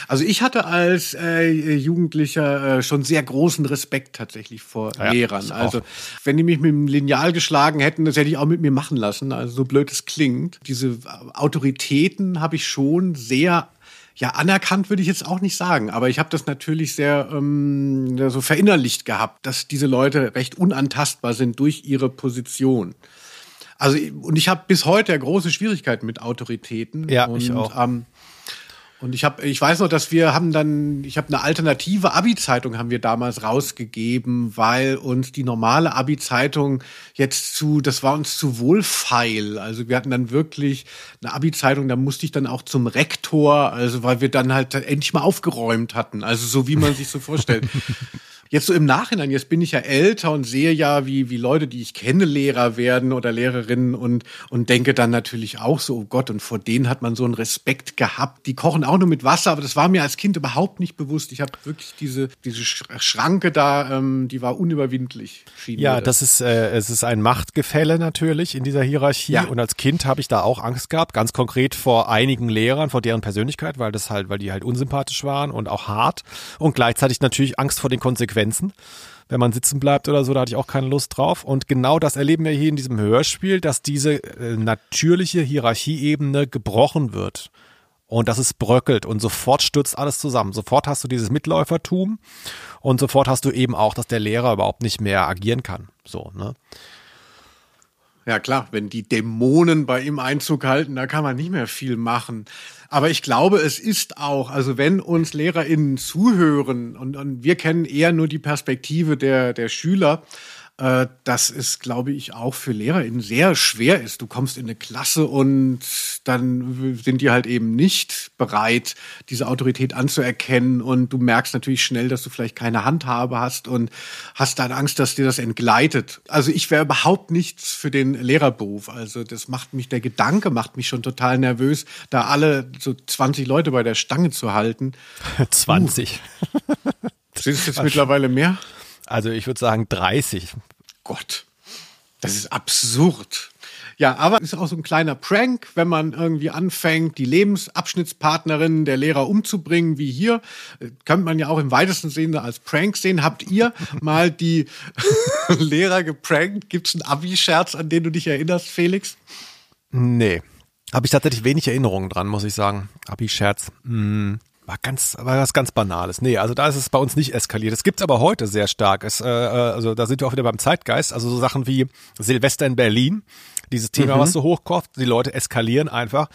Also ich hatte als äh, Jugendlicher äh, schon sehr großen Respekt tatsächlich vor
Ja,
Lehrern. Also wenn die mich mit dem Lineal geschlagen hätten, das hätte ich auch mit mir machen lassen. Also so blöd es klingt. Diese Autoritäten habe ich schon sehr ja, anerkannt würde ich jetzt auch nicht sagen, aber ich habe das natürlich sehr ähm, so verinnerlicht gehabt, dass diese Leute recht unantastbar sind durch ihre Position. Also und ich habe bis heute große Schwierigkeiten mit Autoritäten.
Ja,
und,
ich auch.
Ähm, und ich habe, ich weiß noch, dass wir haben dann, ich habe eine alternative Abi-Zeitung haben wir damals rausgegeben, weil uns die normale Abi-Zeitung jetzt zu, das war uns zu wohlfeil. Also wir hatten dann wirklich eine Abi-Zeitung, da musste ich dann auch zum Rektor, also weil wir dann halt endlich mal aufgeräumt hatten. Also so wie man sich so vorstellt. Jetzt so im Nachhinein, jetzt bin ich ja älter und sehe ja, wie, wie Leute, die ich kenne, Lehrer werden oder Lehrerinnen und, und denke dann natürlich auch so, oh Gott, und vor denen hat man so einen Respekt gehabt. Die kochen auch nur mit Wasser, aber das war mir als Kind überhaupt nicht bewusst. Ich habe wirklich diese, diese Schranke da, ähm, die war unüberwindlich.
Ja,
mir
das ist, äh, es ist ein Machtgefälle natürlich in dieser Hierarchie.
Ja.
Und als Kind habe ich da auch Angst gehabt, ganz konkret vor einigen Lehrern, vor deren Persönlichkeit, weil das halt, weil die halt unsympathisch waren und auch hart. Und gleichzeitig natürlich Angst vor den Konsequenzen. Wenn man sitzen bleibt oder so, da hatte ich auch keine Lust drauf. Und genau das erleben wir hier in diesem Hörspiel, dass diese äh, natürliche Hierarchieebene gebrochen wird. Und dass es bröckelt und sofort stürzt alles zusammen. Sofort hast du dieses Mitläufertum und sofort hast du eben auch, dass der Lehrer überhaupt nicht mehr agieren kann. So, ne?
Ja klar, wenn die Dämonen bei ihm Einzug halten, da kann man nicht mehr viel machen. Aber ich glaube, es ist auch, also wenn uns LehrerInnen zuhören und, und wir kennen eher nur die Perspektive der, der Schüler, äh, dass es, glaube ich, auch für LehrerInnen sehr schwer ist. Du kommst in eine Klasse und dann sind die halt eben nicht bereit, diese Autorität anzuerkennen und du merkst natürlich schnell, dass du vielleicht keine Handhabe hast und hast dann Angst, dass dir das entgleitet. Also ich wäre überhaupt nichts für den Lehrerberuf. Also das macht mich, der Gedanke macht mich schon total nervös, da alle so 20 Leute bei der Stange zu halten.
20.
Sind es jetzt mittlerweile mehr?
Also ich würde sagen 30.
Gott, das ist absurd. Ja, aber es ist auch so ein kleiner Prank, wenn man irgendwie anfängt, die Lebensabschnittspartnerin der Lehrer umzubringen, wie hier. Äh, Könnte man ja auch im weitesten Sinne als Prank sehen. Habt ihr mal die Lehrer geprankt? Gibt es einen Abi-Scherz, an den du dich erinnerst, Felix?
Nee. Habe ich tatsächlich wenig Erinnerungen dran, muss ich sagen. Abi-Scherz. Hm. War ganz, war was ganz Banales. Nee, also da ist es bei uns nicht eskaliert. Es gibt's aber heute sehr stark. Es, äh, also da sind wir auch wieder beim Zeitgeist. Also so Sachen wie Silvester in Berlin, dieses Thema, was so hochkocht, die Leute eskalieren einfach.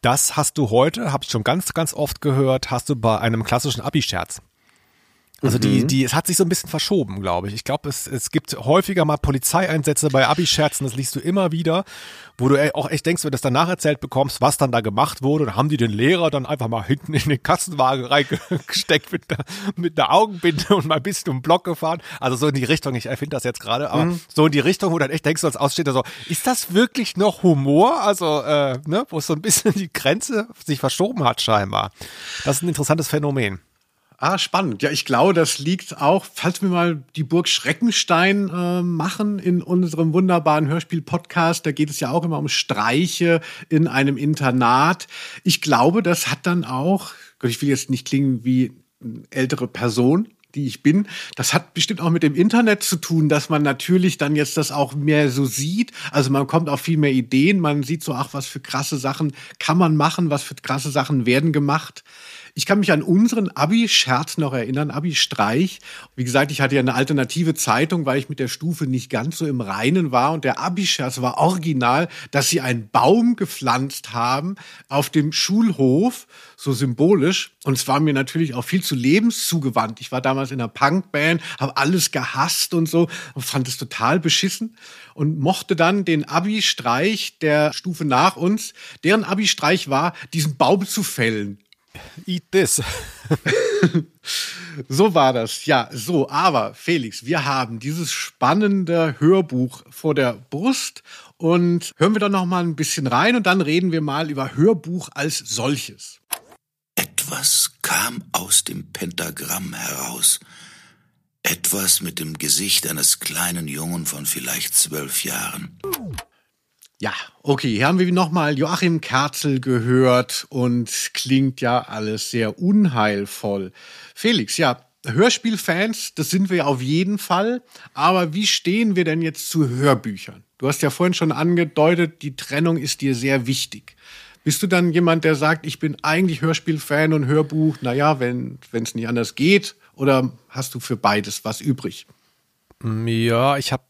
Das hast du heute, habe ich schon ganz, ganz oft gehört, hast du bei einem klassischen Abi-Scherz. Also die, die, es hat sich so ein bisschen verschoben, glaube ich. Ich glaube, es, es gibt häufiger mal Polizeieinsätze bei Abi-Scherzen, das liest du immer wieder, wo du auch echt denkst, wenn du das danach erzählt bekommst, was dann da gemacht wurde, dann haben die den Lehrer dann einfach mal hinten in den Kassenwagen reingesteckt mit einer, mit einer Augenbinde und mal ein bisschen um den Block gefahren. Also so in die Richtung, ich erfinde das jetzt gerade, aber so in die Richtung, wo du dann echt denkst, so als Aussteher so, ist das wirklich noch Humor? Also, äh, ne, wo so ein bisschen die Grenze sich verschoben hat scheinbar. Das ist ein interessantes Phänomen.
Ah, spannend. Ja, ich glaube, das liegt auch, falls wir mal die Burg Schreckenstein äh, machen in unserem wunderbaren Hörspiel-Podcast, da geht es ja auch immer um Streiche in einem Internat. Ich glaube, das hat dann auch, Gott, ich will jetzt nicht klingen wie ältere Person, die ich bin. Das hat bestimmt auch mit dem Internet zu tun, dass man natürlich dann jetzt das auch mehr so sieht. Also man kommt auf viel mehr Ideen, man sieht so, ach, was für krasse Sachen kann man machen, was für krasse Sachen werden gemacht. Ich kann mich an unseren Abi-Scherz noch erinnern, Abi-Streich. Wie gesagt, ich hatte ja eine alternative Zeitung, weil ich mit der Stufe nicht ganz so im Reinen war. Und der Abi-Scherz war original, dass sie einen Baum gepflanzt haben auf dem Schulhof, so symbolisch. Und es war mir natürlich auch viel zu lebenszugewandt. Ich war damals in einer Punkband, habe alles gehasst und so und fand es total beschissen und mochte dann den Abi-Streich der Stufe nach uns, deren Abi-Streich war, diesen Baum zu fällen.
Eat this.
So war das. Ja, so, aber Felix, wir haben dieses spannende Hörbuch vor der Brust und hören wir doch noch mal ein bisschen rein und dann reden wir mal über Hörbuch als solches.
Etwas kam aus dem Pentagramm heraus. Etwas mit dem Gesicht eines kleinen Jungen von vielleicht zwölf Jahren.
Ja, okay, hier haben wir nochmal Joachim Kerzel gehört und klingt ja alles sehr unheilvoll. Felix, ja, Hörspielfans, das sind wir auf jeden Fall. Aber wie stehen wir denn jetzt zu Hörbüchern? Du hast ja vorhin schon angedeutet, die Trennung ist dir sehr wichtig. Bist du dann jemand, der sagt, ich bin eigentlich Hörspielfan und Hörbuch, naja, wenn es nicht anders geht? Oder hast du für beides was übrig?
Ja, ich habe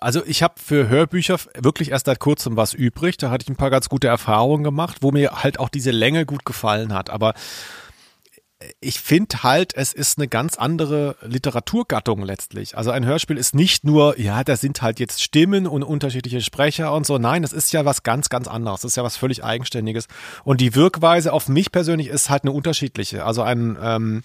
also ich habe für Hörbücher wirklich erst seit kurzem was übrig. Da hatte ich ein paar ganz gute Erfahrungen gemacht, wo mir halt auch diese Länge gut gefallen hat. Aber ich finde halt, es ist eine ganz andere Literaturgattung letztlich. Also ein Hörspiel ist nicht nur, ja, da sind halt jetzt Stimmen und unterschiedliche Sprecher und so. Nein, das ist ja was ganz, ganz anderes. Das ist ja was völlig Eigenständiges. Und die Wirkweise auf mich persönlich ist halt eine unterschiedliche. Also ein ähm,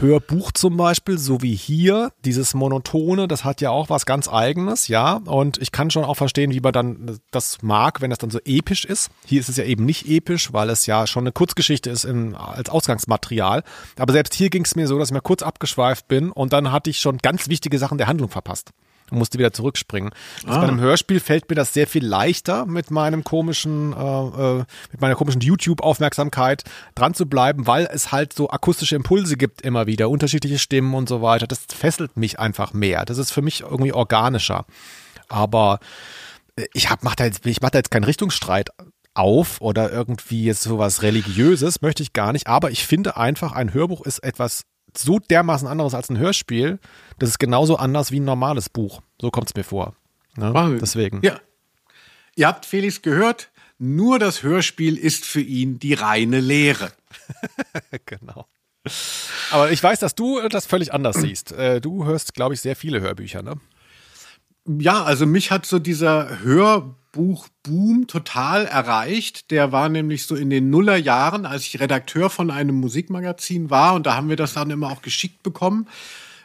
Hörbuch zum Beispiel, so wie hier, dieses Monotone, das hat ja auch was ganz Eigenes, ja. Und ich kann schon auch verstehen, wie man dann das mag, wenn das dann so episch ist. Hier ist es ja eben nicht episch, weil es ja schon eine Kurzgeschichte ist im, als Ausgangsmaterial. Aber selbst hier ging es mir so, dass ich mir kurz abgeschweift bin und dann hatte ich schon ganz wichtige Sachen der Handlung verpasst und musste wieder zurückspringen. Also ah. Bei einem Hörspiel fällt mir das sehr viel leichter mit meinem komischen, äh, äh, mit meiner komischen YouTube-Aufmerksamkeit dran zu bleiben, weil es halt so akustische Impulse gibt immer wieder, unterschiedliche Stimmen und so weiter. Das fesselt mich einfach mehr. Das ist für mich irgendwie organischer. Aber äh, ich hab, mach da jetzt, ich mach da jetzt keinen Richtungsstreit auf oder irgendwie jetzt sowas religiöses, möchte ich gar nicht. Aber ich finde einfach, ein Hörbuch ist etwas so dermaßen anderes als ein Hörspiel, das ist genauso anders wie ein normales Buch. So kommt es mir vor. Ne? Deswegen.
Ja. Ihr habt Felix gehört, nur das Hörspiel ist für ihn die reine Lehre.
genau. Aber ich weiß, dass du das völlig anders siehst. Äh, du hörst, glaube ich, sehr viele Hörbücher, ne?
Ja, also mich hat so dieser Hör Buchboom total erreicht. Der war nämlich so in den Nullerjahren, als ich Redakteur von einem Musikmagazin war und da haben wir das dann immer auch geschickt bekommen.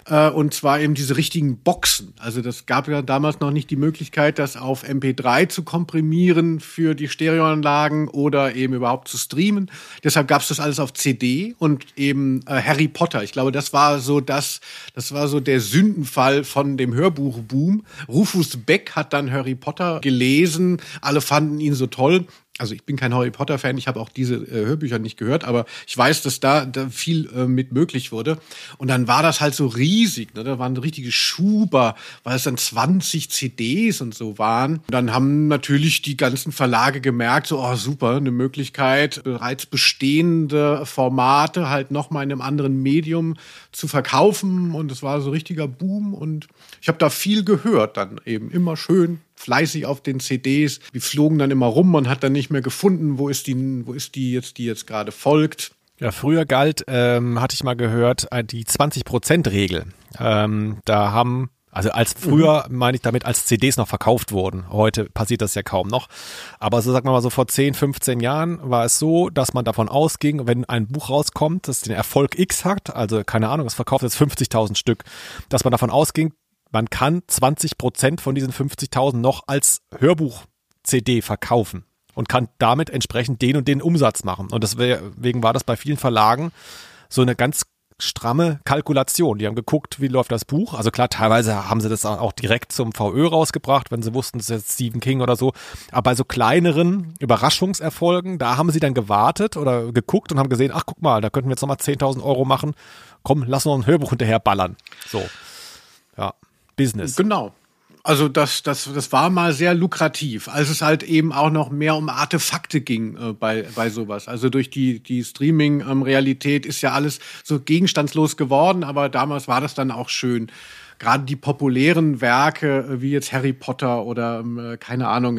Äh, und zwar eben diese richtigen Boxen. Also das gab ja damals noch nicht die Möglichkeit, das auf MP3 zu komprimieren für die Stereoanlagen oder eben überhaupt zu streamen. Deshalb gab es das alles auf CD und eben äh, Harry Potter. Ich glaube, das war so das, das war so der Sündenfall von dem Hörbuchboom. Rufus Beck hat dann Harry Potter gelesen. Alle fanden ihn so toll also ich bin kein Harry Potter Fan, ich habe auch diese äh, Hörbücher nicht gehört, aber ich weiß, dass da, da viel äh, mit möglich wurde. Und dann war das halt so riesig, ne? da waren richtige Schuber, weil es dann 20 CDs und so waren. Und dann haben natürlich die ganzen Verlage gemerkt, so, oh super, eine Möglichkeit, bereits bestehende Formate halt nochmal in einem anderen Medium zu verkaufen. Und es war so richtiger Boom und ich habe da viel gehört dann eben, immer schön fleißig auf den CDs. Die flogen dann immer rum und hat dann nicht mehr gefunden, wo ist die, wo ist die jetzt, die jetzt gerade folgt.
Ja, früher galt, ähm, hatte ich mal gehört, äh, die 20%-Regel. Ähm, da haben, also als früher mhm. meine ich damit, als CDs noch verkauft wurden. Heute passiert das ja kaum noch. Aber so sagen wir mal so vor 10, 15 Jahren war es so, dass man davon ausging, wenn ein Buch rauskommt, das den Erfolg X hat, also keine Ahnung, es verkauft jetzt 50.000 Stück, dass man davon ausging, man kann 20 Prozent von diesen 50.000 noch als Hörbuch-CD verkaufen und kann damit entsprechend den und den Umsatz machen. Und deswegen war das bei vielen Verlagen so eine ganz stramme Kalkulation. Die haben geguckt, wie läuft das Buch. Also klar, teilweise haben sie das auch direkt zum VÖ rausgebracht, wenn sie wussten, es ist jetzt Stephen King oder so. Aber bei so kleineren Überraschungserfolgen, da haben sie dann gewartet oder geguckt und haben gesehen, ach guck mal, da könnten wir jetzt nochmal 10.000 Euro machen. Komm, lass uns ein Hörbuch hinterher ballern. So. Business.
Genau. Also das, das, das war mal sehr lukrativ, als es halt eben auch noch mehr um Artefakte ging äh, bei, bei sowas. Also durch die, die Streaming-Realität ist ja alles so gegenstandslos geworden, aber damals war das dann auch schön. Gerade die populären Werke, äh, wie jetzt Harry Potter oder ähm, äh, keine Ahnung,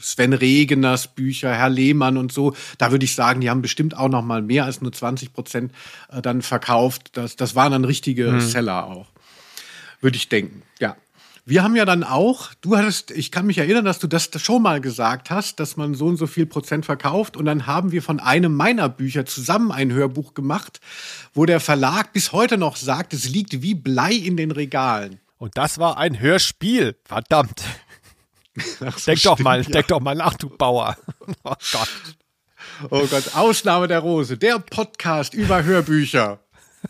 Sven Regeners Bücher, Herr Lehmann und so, da würde ich sagen, die haben bestimmt auch noch mal mehr als nur 20 Prozent äh, dann verkauft. Das, das waren dann richtige hm. Seller auch würde ich denken. Wir haben ja dann auch, du hattest, ich kann mich erinnern, dass du das schon mal gesagt hast, dass man so und so viel Prozent verkauft. Und dann haben wir von einem meiner Bücher zusammen ein Hörbuch gemacht, wo der Verlag bis heute noch sagt, es liegt wie Blei in den Regalen.
Und das war ein Hörspiel, verdammt. So, denk doch mal, ja. denk doch mal nach, du Bauer. Oh Gott.
Oh Gott, Ausnahme der Rose, der Podcast über Hörbücher.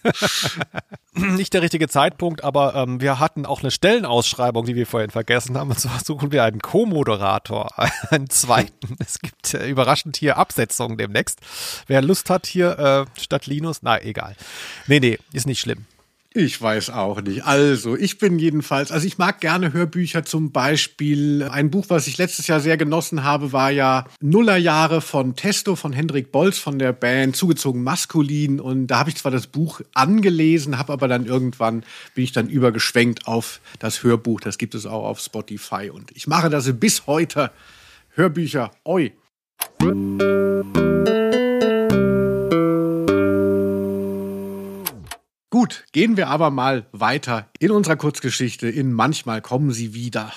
Nicht der richtige Zeitpunkt, aber ähm, wir hatten auch eine Stellenausschreibung, die wir vorhin vergessen haben. Und zwar suchen wir einen Co-Moderator, einen zweiten. Es gibt äh, überraschend hier Absetzungen demnächst. Wer Lust hat hier äh, statt Linus, na egal. Nee, nee, ist nicht schlimm.
Ich weiß auch nicht. Also, ich bin jedenfalls, also ich mag gerne Hörbücher zum Beispiel. Ein Buch, was ich letztes Jahr sehr genossen habe, war ja Nullerjahre von Testo, von Hendrik Bolz von der Band Zugezogen Maskulin. Und da habe ich zwar das Buch angelesen, habe aber dann irgendwann, bin ich dann übergeschwenkt auf das Hörbuch. Das gibt es auch auf Spotify. Und ich mache das bis heute. Hörbücher, oi. Gut, gehen wir aber mal weiter in unserer Kurzgeschichte in Manchmal kommen sie wieder.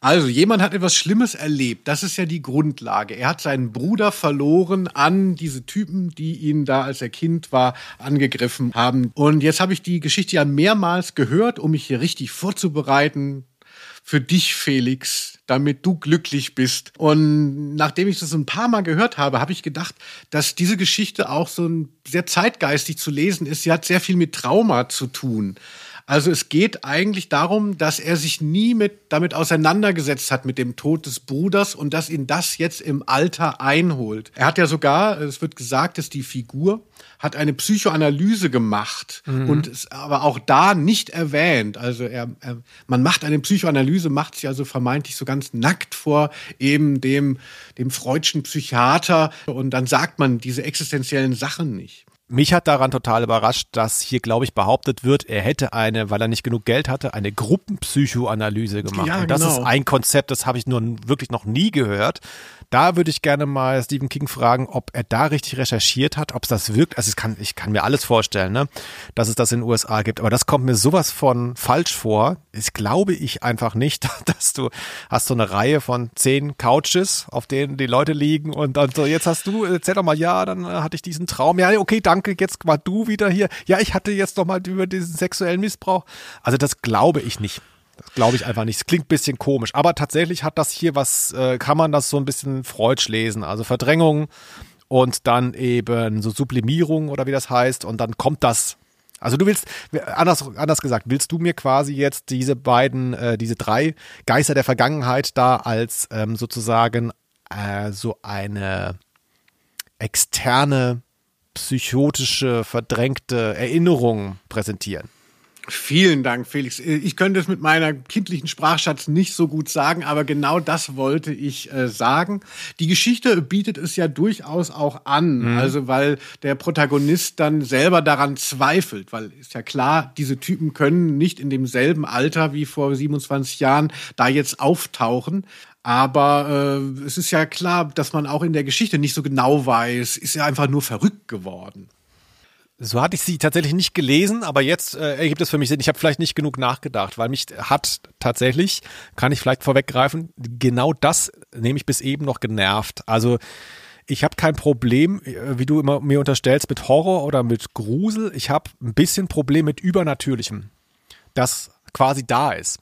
Also, jemand hat etwas Schlimmes erlebt. Das ist ja die Grundlage. Er hat seinen Bruder verloren an diese Typen, die ihn da, als er Kind war, angegriffen haben. Und jetzt habe ich die Geschichte ja mehrmals gehört, um mich hier richtig vorzubereiten für dich, Felix, damit du glücklich bist. Und nachdem ich das ein paar Mal gehört habe, habe ich gedacht, dass diese Geschichte auch so ein sehr zeitgeistig zu lesen ist. Sie hat sehr viel mit Trauma zu tun. Also es geht eigentlich darum, dass er sich nie mit, damit auseinandergesetzt hat mit dem Tod des Bruders und dass ihn das jetzt im Alter einholt. Er hat ja sogar, es wird gesagt, dass die Figur hat eine Psychoanalyse gemacht mhm. und ist aber auch da nicht erwähnt. Also er, er, man macht eine Psychoanalyse, macht sich also vermeintlich so ganz nackt vor eben dem, dem freudschen Psychiater und dann sagt man diese existenziellen Sachen nicht.
Mich hat daran total überrascht, dass hier, glaube ich, behauptet wird, er hätte eine, weil er nicht genug Geld hatte, eine Gruppenpsychoanalyse gemacht. Ja, und das genau. ist ein Konzept, das habe ich nur wirklich noch nie gehört. Da würde ich gerne mal Stephen King fragen, ob er da richtig recherchiert hat, ob es das wirkt. Also es kann, ich kann mir alles vorstellen, ne, dass es das in den USA gibt. Aber das kommt mir sowas von falsch vor. Das glaube ich einfach nicht, dass du hast so eine Reihe von zehn Couches, auf denen die Leute liegen und dann so, jetzt hast du, erzähl doch mal, ja, dann hatte ich diesen Traum. Ja, okay, danke, jetzt mal du wieder hier. Ja, ich hatte jetzt doch mal über diesen sexuellen Missbrauch. Also das glaube ich nicht. Das glaube ich einfach nicht. Es klingt ein bisschen komisch. Aber tatsächlich hat das hier was, äh, kann man das so ein bisschen Freudsch lesen. Also Verdrängung und dann eben so Sublimierung oder wie das heißt. Und dann kommt das. Also du willst, anders, anders gesagt, willst du mir quasi jetzt diese beiden, äh, diese drei Geister der Vergangenheit da als ähm, sozusagen äh, so eine externe, psychotische, verdrängte Erinnerung präsentieren?
Vielen Dank, Felix. Ich könnte es mit meiner kindlichen Sprachschatz nicht so gut sagen, aber genau das wollte ich äh, sagen. Die Geschichte bietet es ja durchaus auch an, mhm. also weil der Protagonist dann selber daran zweifelt, weil ist ja klar, diese Typen können nicht in demselben Alter wie vor 27 Jahren da jetzt auftauchen. Aber äh, es ist ja klar, dass man auch in der Geschichte nicht so genau weiß, ist er einfach nur verrückt geworden.
So hatte ich sie tatsächlich nicht gelesen, aber jetzt äh, ergibt es für mich Sinn. Ich habe vielleicht nicht genug nachgedacht, weil mich hat tatsächlich, kann ich vielleicht vorweggreifen, genau das nehme ich bis eben noch genervt. Also ich habe kein Problem, äh, wie du immer mir unterstellst, mit Horror oder mit Grusel. Ich habe ein bisschen Problem mit Übernatürlichem, das quasi da ist.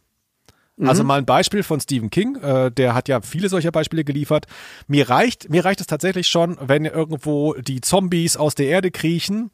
Also mhm. mal ein Beispiel von Stephen King, äh, der hat ja viele solcher Beispiele geliefert. Mir reicht, mir reicht es tatsächlich schon, wenn irgendwo die Zombies aus der Erde kriechen,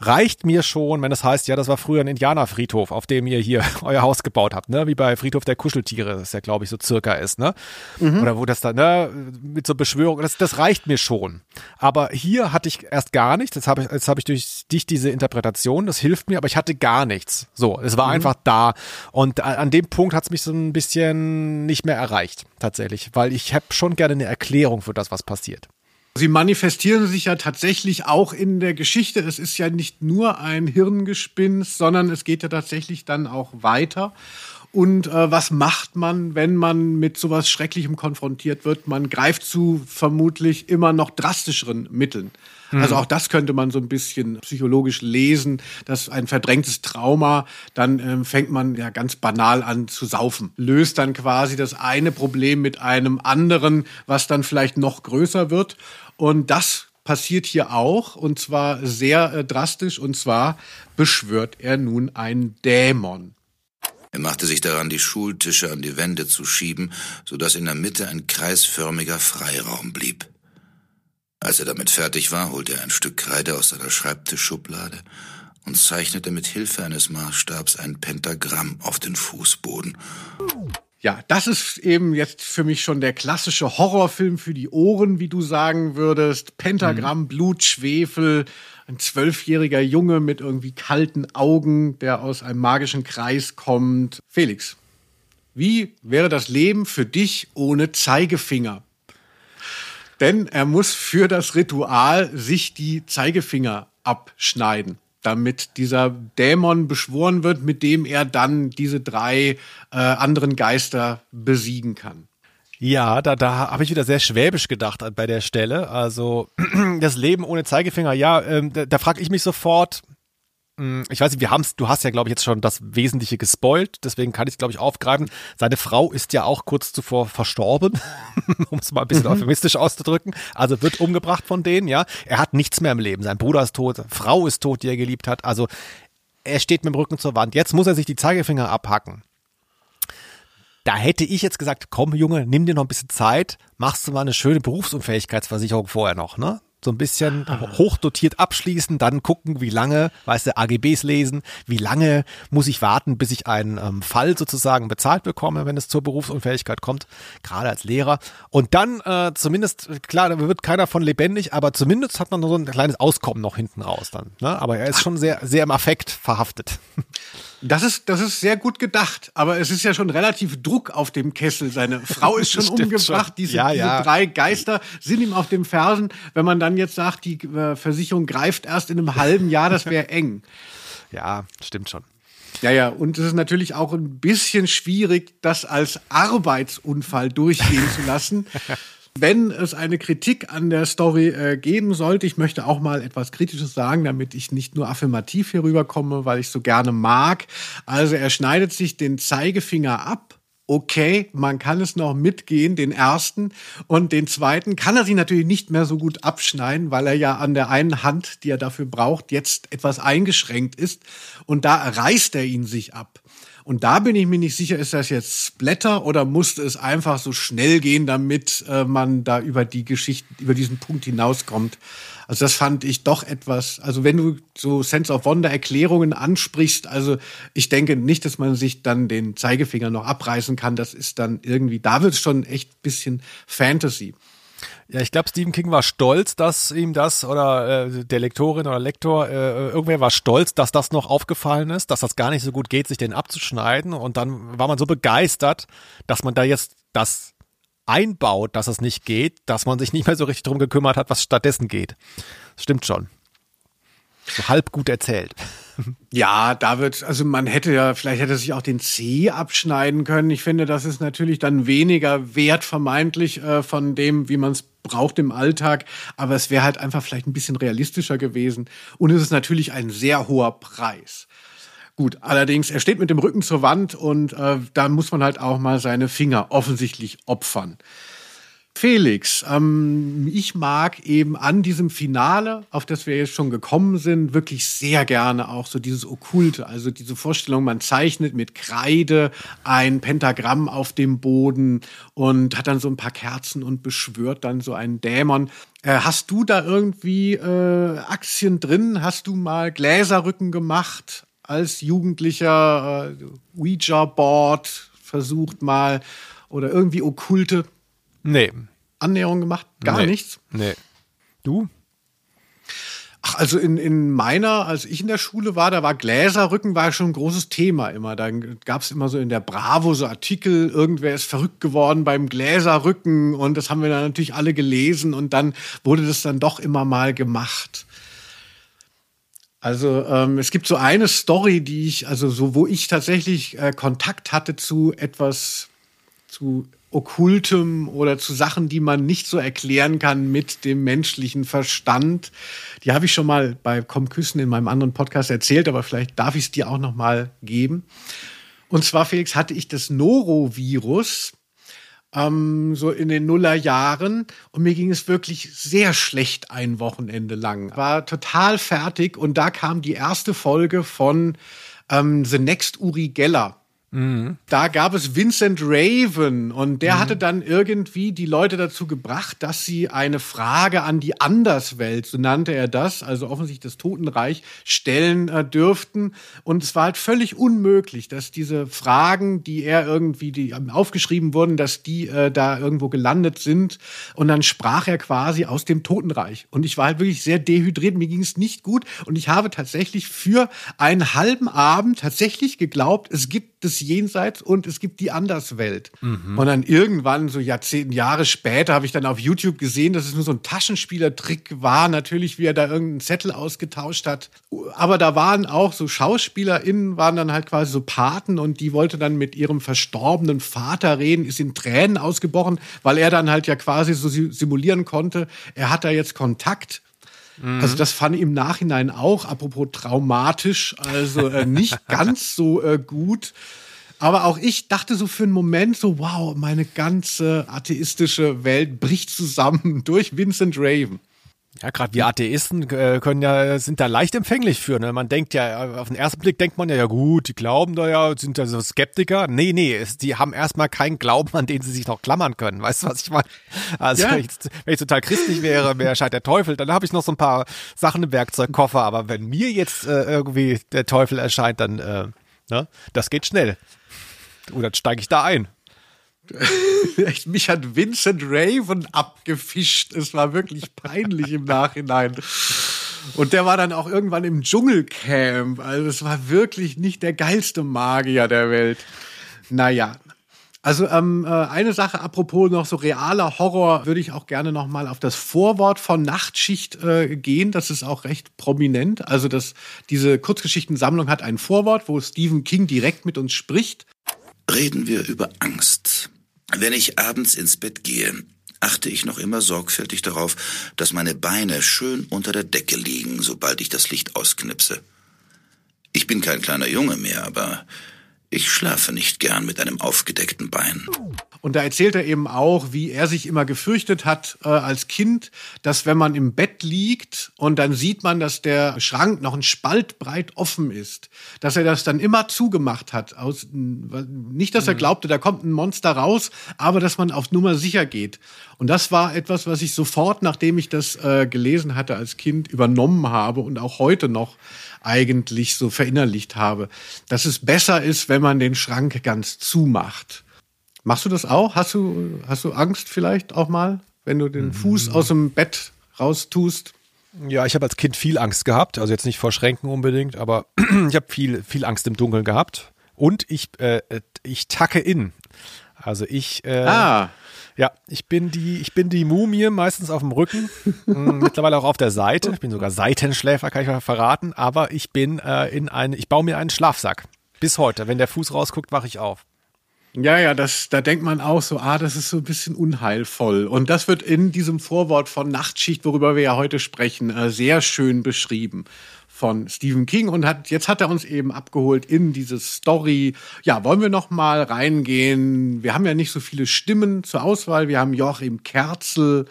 reicht mir schon, wenn es das heißt, ja, das war früher ein Indianerfriedhof, auf dem ihr hier euer Haus gebaut habt, ne? Wie bei Friedhof der Kuscheltiere, das ja, glaube ich, so circa ist, ne? Mhm. Oder wo das da, ne, mit so Beschwörung, das, das reicht mir schon. Aber hier hatte ich erst gar nichts, jetzt habe ich, jetzt habe ich durch dich diese Interpretation, das hilft mir, aber ich hatte gar nichts. So, es war mhm. einfach da. Und an dem Punkt hat es mich so ein bisschen nicht mehr erreicht, tatsächlich, weil ich habe schon gerne eine Erklärung für das, was passiert.
Sie manifestieren sich ja tatsächlich auch in der Geschichte. Es ist ja nicht nur ein Hirngespinst, sondern es geht ja tatsächlich dann auch weiter. Und äh, was macht man, wenn man mit sowas Schrecklichem konfrontiert wird? Man greift zu vermutlich immer noch drastischeren Mitteln. Mhm. Also auch das könnte man so ein bisschen psychologisch lesen, dass ein verdrängtes Trauma, dann ähm, fängt man ja ganz banal an zu saufen. Löst dann quasi das eine Problem mit einem anderen, was dann vielleicht noch größer wird. Und das passiert hier auch und zwar sehr äh, drastisch und zwar beschwört er nun einen Dämon.
Er machte sich daran, die Schultische an die Wände zu schieben, so dass in der Mitte ein kreisförmiger Freiraum blieb. Als er damit fertig war, holte er ein Stück Kreide aus seiner Schreibtischschublade und zeichnete mit Hilfe eines Maßstabs ein Pentagramm auf den Fußboden.
Ja, das ist eben jetzt für mich schon der klassische Horrorfilm für die Ohren, wie du sagen würdest. Pentagramm, mhm. Blut, Schwefel, ein zwölfjähriger Junge mit irgendwie kalten Augen, der aus einem magischen Kreis kommt. Felix, wie wäre das Leben für dich ohne Zeigefinger? Denn er muss für das Ritual sich die Zeigefinger abschneiden damit dieser Dämon beschworen wird, mit dem er dann diese drei äh, anderen Geister besiegen kann.
Ja, da, da habe ich wieder sehr schwäbisch gedacht bei der Stelle. Also das Leben ohne Zeigefinger, ja, ähm, da, da frage ich mich sofort, ich weiß nicht, wir haben's, du hast ja, glaube ich, jetzt schon das Wesentliche gespoilt, deswegen kann ich es, glaube ich, aufgreifen. Seine Frau ist ja auch kurz zuvor verstorben, um es mal ein bisschen mhm. euphemistisch auszudrücken. Also wird umgebracht von denen, ja. Er hat nichts mehr im Leben. Sein Bruder ist tot, Frau ist tot, die er geliebt hat. Also er steht mit dem Rücken zur Wand. Jetzt muss er sich die Zeigefinger abhacken. Da hätte ich jetzt gesagt, komm Junge, nimm dir noch ein bisschen Zeit, machst du mal eine schöne Berufsunfähigkeitsversicherung vorher noch, ne? So ein bisschen hochdotiert abschließen, dann gucken, wie lange, weißt du, AGBs lesen, wie lange muss ich warten, bis ich einen ähm, Fall sozusagen bezahlt bekomme, wenn es zur Berufsunfähigkeit kommt, gerade als Lehrer. Und dann äh, zumindest, klar, da wird keiner von lebendig, aber zumindest hat man so ein kleines Auskommen noch hinten raus dann. Ne? Aber er ist schon sehr, sehr im Affekt verhaftet.
Das ist, das ist sehr gut gedacht, aber es ist ja schon relativ Druck auf dem Kessel. Seine Frau ist schon umgebracht, schon. Diese, ja, ja. diese drei Geister sind ihm auf dem Fersen. Wenn man dann jetzt sagt, die äh, Versicherung greift erst in einem halben Jahr, das wäre eng.
Ja, stimmt schon.
Ja, ja, und es ist natürlich auch ein bisschen schwierig, das als Arbeitsunfall durchgehen zu lassen. Wenn es eine Kritik an der Story äh, geben sollte, ich möchte auch mal etwas Kritisches sagen, damit ich nicht nur affirmativ hier rüberkomme, weil ich so gerne mag. Also er schneidet sich den Zeigefinger ab okay, man kann es noch mitgehen, den ersten. Und den zweiten kann er sich natürlich nicht mehr so gut abschneiden, weil er ja an der einen Hand, die er dafür braucht, jetzt etwas eingeschränkt ist. Und da reißt er ihn sich ab. Und da bin ich mir nicht sicher, ist das jetzt Splatter oder musste es einfach so schnell gehen, damit äh, man da über die Geschichte, über diesen Punkt hinauskommt. Also das fand ich doch etwas, also wenn du so Sense of Wonder Erklärungen ansprichst, also ich denke nicht, dass man sich dann den Zeigefinger noch abreißen kann. Das ist dann irgendwie, da wird es schon echt bisschen Fantasy.
Ja, ich glaube, Stephen King war stolz, dass ihm das oder äh, der Lektorin oder Lektor, äh, irgendwer war stolz, dass das noch aufgefallen ist, dass das gar nicht so gut geht, sich den abzuschneiden. Und dann war man so begeistert, dass man da jetzt das einbaut, dass es nicht geht, dass man sich nicht mehr so richtig drum gekümmert hat, was stattdessen geht. Das stimmt schon. So halb gut erzählt.
Ja, da wird, also man hätte ja, vielleicht hätte sich auch den C abschneiden können. Ich finde, das ist natürlich dann weniger wert vermeintlich äh, von dem, wie man es braucht im Alltag, aber es wäre halt einfach vielleicht ein bisschen realistischer gewesen. Und es ist natürlich ein sehr hoher Preis. Gut, allerdings, er steht mit dem Rücken zur Wand und äh, da muss man halt auch mal seine Finger offensichtlich opfern. Felix, ähm, ich mag eben an diesem Finale, auf das wir jetzt schon gekommen sind, wirklich sehr gerne auch so dieses Okkulte, also diese Vorstellung, man zeichnet mit Kreide ein Pentagramm auf dem Boden und hat dann so ein paar Kerzen und beschwört dann so einen Dämon. Äh, hast du da irgendwie äh, Aktien drin? Hast du mal Gläserrücken gemacht als Jugendlicher? Äh, Ouija-Board versucht mal oder irgendwie okkulte
Nee.
Annäherung gemacht? Gar
nee.
nichts?
Nee. Du?
Ach, also in, in meiner, als ich in der Schule war, da war Gläserrücken war schon ein großes Thema immer. Da gab es immer so in der Bravo so Artikel, irgendwer ist verrückt geworden beim Gläserrücken und das haben wir dann natürlich alle gelesen und dann wurde das dann doch immer mal gemacht. Also ähm, es gibt so eine Story, die ich, also so, wo ich tatsächlich äh, Kontakt hatte zu etwas, zu Okkultem oder zu Sachen, die man nicht so erklären kann mit dem menschlichen Verstand. Die habe ich schon mal bei Komm Küssen in meinem anderen Podcast erzählt, aber vielleicht darf ich es dir auch noch mal geben. Und zwar, Felix, hatte ich das Norovirus ähm, so in den Nullerjahren und mir ging es wirklich sehr schlecht ein Wochenende lang. War total fertig und da kam die erste Folge von ähm, The Next Uri Geller Da gab es Vincent Raven und der hatte dann irgendwie die Leute dazu gebracht, dass sie eine Frage an die Anderswelt, so nannte er das, also offensichtlich das Totenreich, stellen äh, dürften. Und es war halt völlig unmöglich, dass diese Fragen, die er irgendwie, die aufgeschrieben wurden, dass die äh, da irgendwo gelandet sind. Und dann sprach er quasi aus dem Totenreich. Und ich war halt wirklich sehr dehydriert, mir ging es nicht gut. Und ich habe tatsächlich für einen halben Abend tatsächlich geglaubt, es gibt das Jenseits und es gibt die Anderswelt. Und dann irgendwann, so Jahrzehnte, Jahre später, habe ich dann auf YouTube gesehen, dass es nur so ein Taschenspielertrick war, natürlich, wie er da irgendeinen Zettel ausgetauscht hat. Aber da waren auch so SchauspielerInnen, waren dann halt quasi so Paten und die wollte dann mit ihrem verstorbenen Vater reden, ist in Tränen ausgebrochen, weil er dann halt ja quasi so si- simulieren konnte, er hat da jetzt Kontakt also das fand ich im Nachhinein auch, apropos traumatisch, also äh, nicht ganz so äh, gut. Aber auch ich dachte so für einen Moment so, wow, meine ganze atheistische Welt bricht zusammen durch Vincent Raven.
Ja, gerade wir Atheisten äh, können ja, sind da leicht empfänglich für. Ne? Man denkt ja, auf den ersten Blick denkt man ja, ja gut, die glauben da ja, sind da so Skeptiker. Nee, nee, es, die haben erstmal keinen Glauben, an den sie sich noch klammern können. Weißt du, was ich meine? Also
Ja.
wenn, ich, wenn ich total christlich wäre, mir erscheint der Teufel, dann habe ich noch so ein paar Sachen im Werkzeugkoffer. Aber wenn mir jetzt äh, irgendwie der Teufel erscheint, dann, äh, ne, das geht schnell. Oder dann steige ich da ein.
Mich hat Vincent Raven abgefischt. Es war wirklich peinlich im Nachhinein. Und der war dann auch irgendwann im Dschungelcamp. Also es war wirklich nicht der geilste Magier der Welt. Naja. Also ähm, äh, eine Sache, apropos noch so realer Horror, würde ich auch gerne noch mal auf das Vorwort von Nachtschicht äh, gehen. Das ist auch recht prominent. Also das, diese Kurzgeschichtensammlung hat ein Vorwort, wo Stephen King direkt mit uns spricht.
Reden wir über Angst. Wenn ich abends ins Bett gehe, achte ich noch immer sorgfältig darauf, dass meine Beine schön unter der Decke liegen, sobald ich das Licht ausknipse. Ich bin kein kleiner Junge mehr, aber ich schlafe nicht gern mit einem aufgedeckten Bein.
Und da erzählt er eben auch, wie er sich immer gefürchtet hat äh, als Kind, dass wenn man im Bett liegt und dann sieht man, dass der Schrank noch ein Spalt breit offen ist, dass er das dann immer zugemacht hat. Aus, nicht, dass er glaubte, da kommt ein Monster raus, aber dass man auf Nummer sicher geht. Und das war etwas, was ich sofort, nachdem ich das äh, gelesen hatte als Kind, übernommen habe und auch heute noch eigentlich so verinnerlicht habe, dass es besser ist, wenn man den Schrank ganz zumacht. Machst du das auch? Hast du, hast du Angst vielleicht auch mal, wenn du den Fuß aus dem Bett raustust?
Ja, ich habe als Kind viel Angst gehabt, also jetzt nicht vor Schränken unbedingt, aber ich habe viel, viel Angst im Dunkeln gehabt. Und ich, äh, ich tacke in. Also ich, äh,
Ah,
ja, ich bin die, ich bin die Mumie meistens auf dem Rücken, mh, mittlerweile auch auf der Seite. Ich bin sogar Seitenschläfer, kann ich mal verraten. Aber ich bin äh, in ein, ich baue mir einen Schlafsack. Bis heute. Wenn der Fuß rausguckt, wache ich auf.
ja, ja, das, da denkt man auch so, ah, das ist so ein bisschen unheilvoll. Und das wird in diesem Vorwort von Nachtschicht, worüber wir ja heute sprechen, äh, sehr schön beschrieben von Stephen King und hat jetzt hat er uns eben abgeholt in diese Story. Ja, wollen wir noch mal reingehen? Wir haben ja nicht so viele Stimmen zur Auswahl. Wir haben Joachim Kerzel.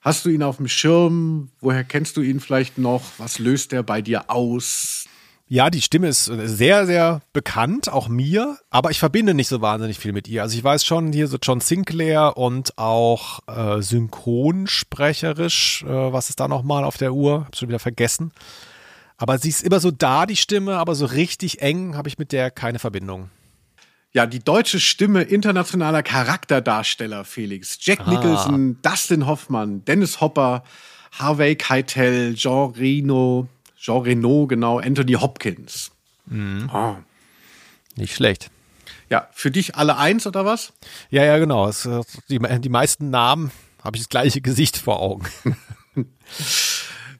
Hast du ihn auf dem Schirm? Woher kennst du ihn vielleicht noch? Was löst er bei dir aus?
Ja, die Stimme ist sehr, sehr bekannt, auch mir, aber ich verbinde nicht so wahnsinnig viel mit ihr. Also ich weiß schon hier so John Sinclair und auch äh, synchronsprecherisch, äh, was ist da nochmal auf der Uhr? Hab schon wieder vergessen. Aber sie ist immer so da, die Stimme, aber so richtig eng habe ich mit der keine Verbindung.
Ja, die deutsche Stimme internationaler Charakterdarsteller, Felix. Jack Nicholson, Dustin Hoffmann, Dennis Hopper, Harvey Keitel, Jean Reno, Jean Reno, genau, Anthony Hopkins. Ah.
Nicht schlecht.
Ja, für dich alle eins oder was?
Ja, ja, genau. Äh, die, die meisten Namen habe ich das gleiche Gesicht vor Augen.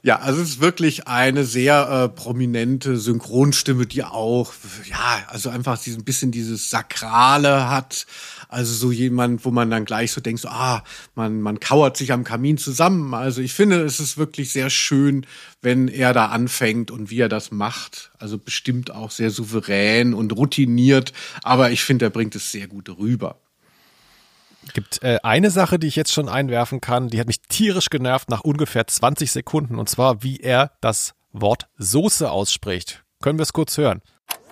Ja, also es ist wirklich eine sehr äh, prominente Synchronstimme, die auch, ja, also einfach diesen bisschen dieses Sakrale hat. Also so jemand, wo man dann gleich so denkt, so, ah, man, man kauert sich am Kamin zusammen. Also ich finde, es ist wirklich sehr schön, wenn er da anfängt und wie er das macht. Also bestimmt auch sehr souverän und routiniert, aber ich finde, er bringt es sehr gut rüber.
Gibt äh, eine Sache, die ich jetzt schon einwerfen kann, die hat mich tierisch genervt nach ungefähr 20 Sekunden und zwar, wie er das Wort Soße ausspricht. Können wir es kurz hören?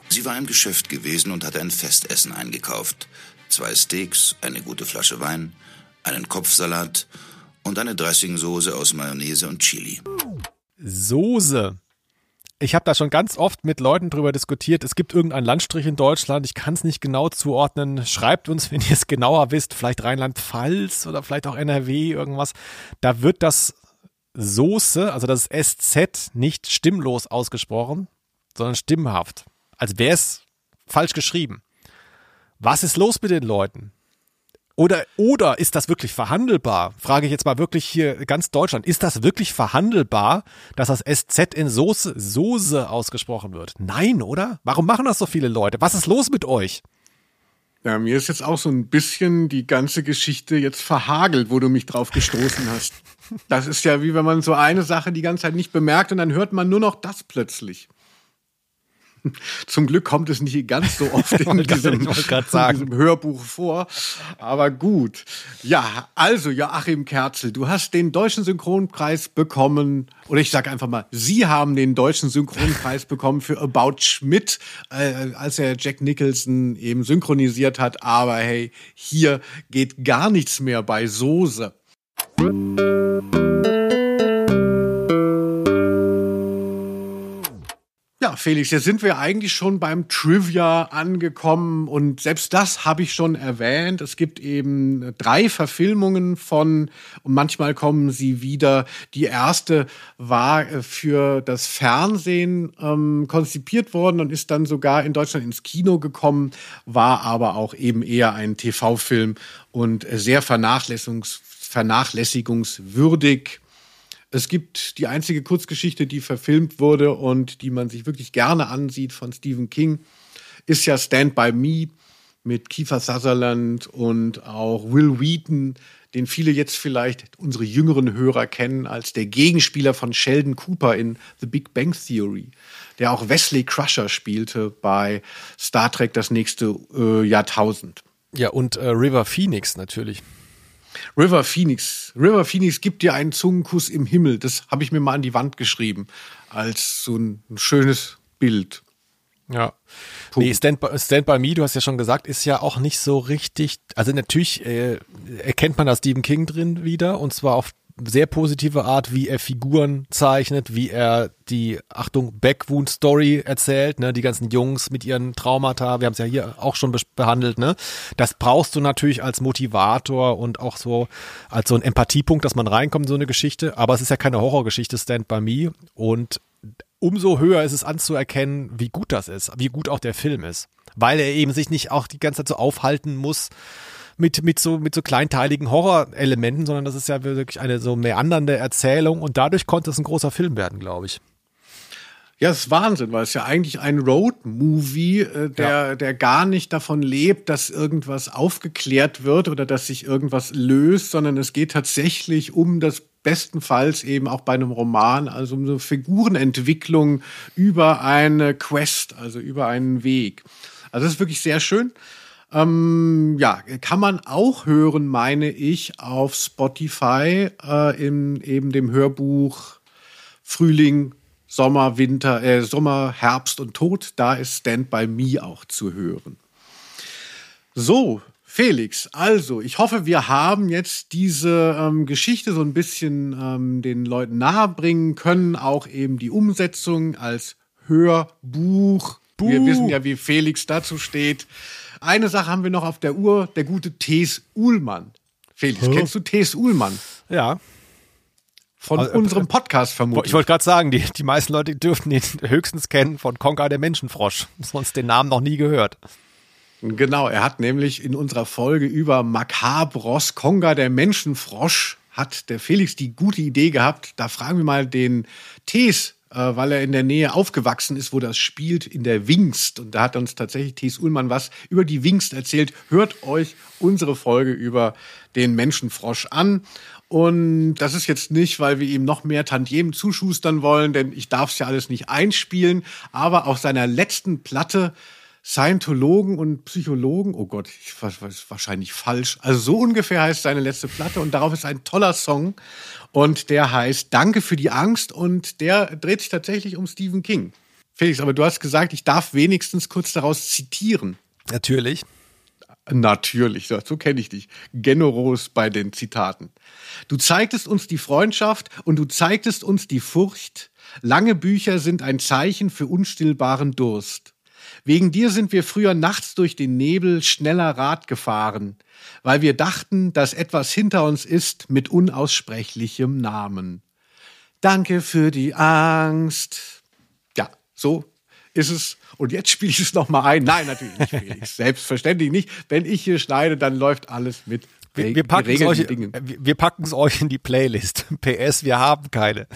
Sie war im Geschäft gewesen und hatte ein Festessen eingekauft. Zwei Steaks, eine gute Flasche Wein, einen Kopfsalat und eine Dressingsoße aus Mayonnaise und Chili.
Soße. Ich habe da schon ganz oft mit Leuten drüber diskutiert. Es gibt irgendeinen Landstrich in Deutschland. Ich kann es nicht genau zuordnen. Schreibt uns, wenn ihr es genauer wisst. Vielleicht Rheinland-Pfalz oder vielleicht auch NRW, irgendwas. Da wird das Soße, also das SZ, nicht stimmlos ausgesprochen, sondern stimmhaft. Als wäre es falsch geschrieben. Was ist los mit den Leuten? Oder, oder ist das wirklich verhandelbar? Frage ich jetzt mal wirklich hier ganz Deutschland. Ist das wirklich verhandelbar, dass das SZ in Soße, Soße ausgesprochen wird? Nein, oder? Warum machen das so viele Leute? Was ist los mit euch?
Ja, mir ist jetzt auch so ein bisschen die ganze Geschichte jetzt verhagelt, wo du mich drauf gestoßen hast. Das ist ja wie wenn man so eine Sache die ganze Zeit nicht bemerkt und dann hört man nur noch das plötzlich. Zum Glück kommt es nicht ganz so oft in diesem, in diesem, Hörbuch vor. Aber gut. Ja, also Joachim Kerzel, du hast den deutschen Synchronpreis bekommen. Oder ich sage einfach mal, Sie haben den deutschen Synchronpreis bekommen für About Schmidt, äh, als er Jack Nicholson eben synchronisiert hat. Aber hey, hier geht gar nichts mehr bei Soße. Ja, Felix, jetzt sind wir eigentlich schon beim Trivia angekommen und selbst das habe ich schon erwähnt. Es gibt eben drei Verfilmungen von und manchmal kommen sie wieder. Die erste war äh, für das Fernsehen ähm, konzipiert worden und ist dann sogar in Deutschland ins Kino gekommen, war aber auch eben eher ein TV-Film und sehr vernachlässigungs vernachlässigungswürdig. Es gibt die einzige Kurzgeschichte, die verfilmt wurde und die man sich wirklich gerne ansieht von Stephen King, ist ja Stand by Me mit Kiefer Sutherland und auch Will Wheaton, den viele jetzt vielleicht unsere jüngeren Hörer kennen als der Gegenspieler von Sheldon Cooper in The Big Bang Theory, der auch Wesley Crusher spielte bei Star Trek das nächste äh, Jahrtausend.
Ja, und äh, River Phoenix natürlich.
River Phoenix. River Phoenix gibt dir einen Zungenkuss im Himmel. Das habe ich mir mal an die Wand geschrieben. Als so ein, ein schönes Bild.
Ja. Punkt. Nee, Stand by, Stand by Me, du hast ja schon gesagt, ist ja auch nicht so richtig. Also natürlich äh, erkennt man da Stephen King drin wieder und zwar auf sehr positive Art, wie er Figuren zeichnet, wie er die, Achtung, Backwound-Story erzählt, ne, die ganzen Jungs mit ihren Traumata, wir haben es ja hier auch schon behandelt, ne. Das brauchst du natürlich als Motivator und auch so als so ein Empathiepunkt, dass man reinkommt in so eine Geschichte, aber es ist ja keine Horrorgeschichte, Stand By Me. Und umso höher ist es anzuerkennen, wie gut das ist, wie gut auch der Film ist, weil er eben sich nicht auch die ganze Zeit so aufhalten muss, mit, mit so, mit so kleinteiligen Horrorelementen, sondern das ist ja wirklich eine so meandernde Erzählung und dadurch konnte es ein großer Film werden, glaube ich.
Ja, das ist Wahnsinn, weil es ja eigentlich ein Road-Movie, äh, der, ja. der gar nicht davon lebt, dass irgendwas aufgeklärt wird oder dass sich irgendwas löst, sondern es geht tatsächlich um das bestenfalls eben auch bei einem Roman, also um so Figurenentwicklung über eine Quest, also über einen Weg. Also das ist wirklich sehr schön. Ähm, ja, kann man auch hören, meine ich, auf Spotify äh, in eben dem Hörbuch Frühling, Sommer, Winter, äh, Sommer, Herbst und Tod. Da ist Stand by Me auch zu hören. So, Felix, also ich hoffe, wir haben jetzt diese ähm, Geschichte so ein bisschen ähm, den Leuten nahebringen können, auch eben die Umsetzung als Hörbuch. Wir wissen ja, wie Felix dazu steht. Eine Sache haben wir noch auf der Uhr, der gute T.S. Uhlmann. Felix, oh. kennst du T.S. Uhlmann?
Ja.
Von also, unserem Podcast vermutlich.
Ich wollte gerade sagen, die, die meisten Leute dürften ihn höchstens kennen von Konka der Menschenfrosch. Sonst den Namen noch nie gehört.
Genau, er hat nämlich in unserer Folge über Macabros Konga der Menschenfrosch hat der Felix die gute Idee gehabt. Da fragen wir mal den Tees äh, weil er in der Nähe aufgewachsen ist, wo das spielt, in der Wingst. Und da hat uns tatsächlich Thies Ullmann was über die Wingst erzählt. Hört euch unsere Folge über den Menschenfrosch an. Und das ist jetzt nicht, weil wir ihm noch mehr Tantiemen zuschustern wollen, denn ich darf es ja alles nicht einspielen. Aber auf seiner letzten Platte Scientologen und Psychologen, oh Gott, ich weiß wahrscheinlich falsch. Also so ungefähr heißt seine letzte Platte und darauf ist ein toller Song und der heißt Danke für die Angst und der dreht sich tatsächlich um Stephen King. Felix, aber du hast gesagt, ich darf wenigstens kurz daraus zitieren.
Natürlich.
Natürlich, so, so kenne ich dich. Generos bei den Zitaten. Du zeigtest uns die Freundschaft und du zeigtest uns die Furcht. Lange Bücher sind ein Zeichen für unstillbaren Durst. Wegen dir sind wir früher nachts durch den Nebel schneller Rad gefahren, weil wir dachten, dass etwas hinter uns ist mit unaussprechlichem Namen. Danke für die Angst. Ja, so ist es. Und jetzt spiele ich es nochmal ein. Nein, natürlich nicht, Felix. Selbstverständlich nicht. Wenn ich hier schneide, dann läuft alles mit
Wir, wir packen es euch,
Dingen.
wir wir packen es euch in die Playlist. PS, wir haben keine.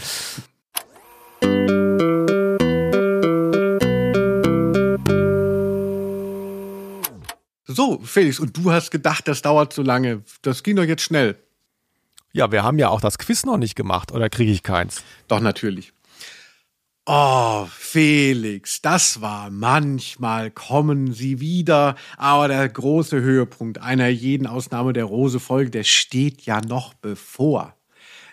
So, Felix, und du hast gedacht, das dauert so lange. Das ging doch jetzt schnell.
Ja, wir haben ja auch das Quiz noch nicht gemacht, oder kriege ich keins?
Doch, natürlich. Oh, Felix, das war manchmal kommen sie wieder, aber der große Höhepunkt einer jeden Ausnahme der Rose-Folge, der steht ja noch bevor.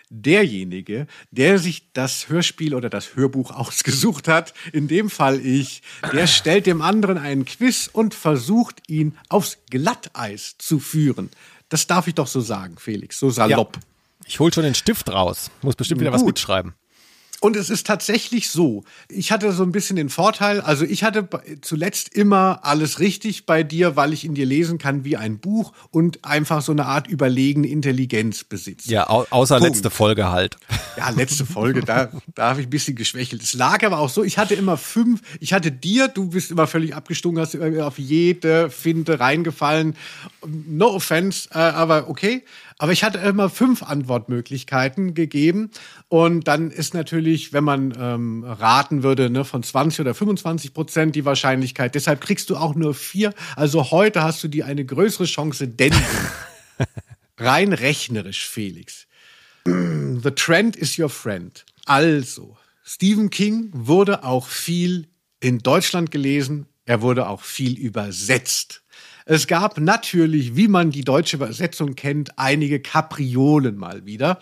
Derjenige, der sich das Hörspiel oder das Hörbuch ausgesucht hat, in dem Fall ich, der stellt dem anderen einen Quiz und versucht ihn aufs Glatteis zu führen. Das darf ich doch so sagen, Felix, so salopp.
Ich hol schon den Stift raus. Muss bestimmt wieder was
Gut.
mitschreiben.
Und es ist tatsächlich so. Ich hatte so ein bisschen den Vorteil, also ich hatte zuletzt immer alles richtig bei dir, weil ich in dir lesen kann wie ein Buch und einfach so eine Art überlegene Intelligenz besitze.
Ja, au außer
Punkt.
letzte Folge halt.
Ja, letzte Folge, da, da habe ich ein bisschen geschwächelt. Es lag aber auch so, ich hatte immer fünf, ich hatte dir, du bist immer völlig abgestunken, hast immer auf jede Finte reingefallen. No offense, äh, aber okay. Aber ich hatte immer fünf Antwortmöglichkeiten gegeben. Und dann ist natürlich, wenn man ähm, raten würde, ne, von 20 oder 25 Prozent die Wahrscheinlichkeit. Deshalb kriegst du auch nur vier. Also heute hast du dir eine größere Chance, denn rein rechnerisch, Felix. The trend is your friend. Also, Stephen King wurde auch viel in Deutschland gelesen. Er wurde auch viel übersetzt. Es gab natürlich, wie man die deutsche Übersetzung kennt, einige Kapriolen mal wieder.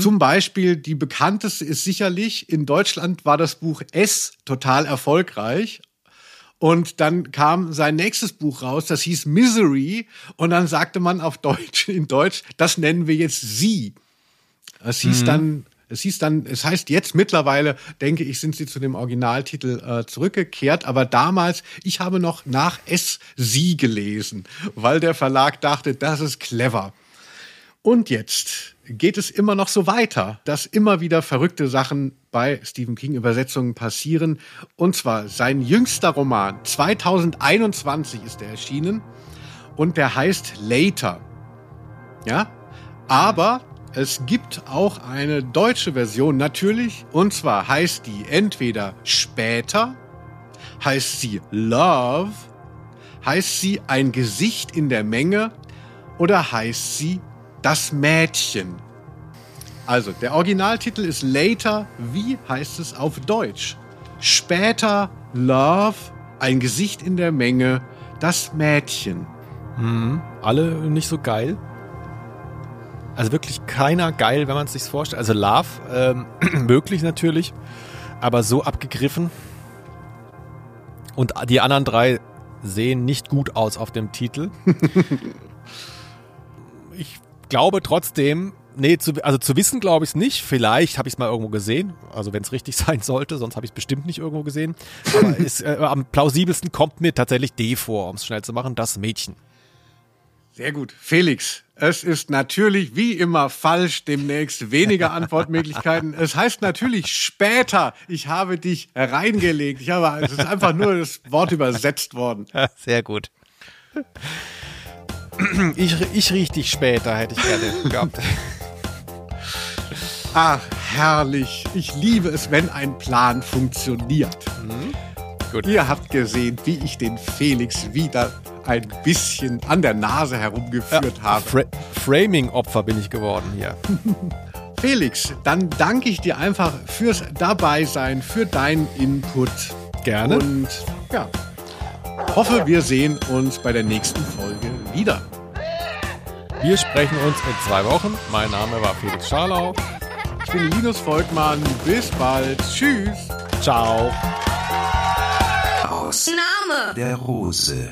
Zum Beispiel die bekannteste ist sicherlich, in Deutschland war das Buch S total erfolgreich. Und dann kam sein nächstes Buch raus, das hieß Misery. Und dann sagte man auf Deutsch, in Deutsch, das nennen wir jetzt Sie. Es hieß dann, es hieß dann, es heißt jetzt mittlerweile, denke ich, sind sie zu dem Originaltitel äh, zurückgekehrt. Aber damals, ich habe noch nach Es Sie gelesen, weil der Verlag dachte, das ist clever. Und jetzt geht es immer noch so weiter, dass immer wieder verrückte Sachen bei Stephen King Übersetzungen passieren. Und zwar sein jüngster Roman, 2021 ist er erschienen und der heißt Later. Ja, aber es gibt auch eine deutsche Version natürlich. Und zwar heißt die entweder später, heißt sie Love, heißt sie ein Gesicht in der Menge oder heißt sie das Mädchen. Also, der Originaltitel ist Later. Wie heißt es auf Deutsch? Später, Love, ein Gesicht in der Menge, das Mädchen.
Alle nicht so geil. Also wirklich keiner geil, wenn man es sich vorstellt. Also Love, ähm, möglich natürlich, aber so abgegriffen. Und die anderen drei sehen nicht gut aus auf dem Titel. ich glaube trotzdem, nee, zu, also zu wissen glaube ich es nicht. Vielleicht habe ich es mal irgendwo gesehen. Also wenn es richtig sein sollte, sonst habe ich es bestimmt nicht irgendwo gesehen. Aber ist, äh, am plausibelsten kommt mir tatsächlich D vor, um es schnell zu machen, das Mädchen.
Sehr gut. Felix, es ist natürlich wie immer falsch, demnächst weniger Antwortmöglichkeiten. Es heißt natürlich später, ich habe dich reingelegt. Ich habe, es ist einfach nur das Wort übersetzt worden.
Sehr gut. Ich, ich riech dich später, hätte ich gerne gehabt.
Ach, herrlich. Ich liebe es, wenn ein Plan funktioniert.
Gut.
Ihr habt gesehen, wie ich den Felix wieder ein bisschen an der Nase herumgeführt habe.
Fra Framing-Opfer bin ich geworden hier.
Felix, dann danke ich dir einfach fürs Dabeisein, für deinen Input.
Gerne.
Und ja, hoffe, wir sehen uns bei der nächsten Folge wieder.
Wir sprechen uns in zwei Wochen. Mein Name war Felix Scharlau.
Ich bin Linus Volkmann. Bis bald. Tschüss.
Ciao.
Name?
der Rose.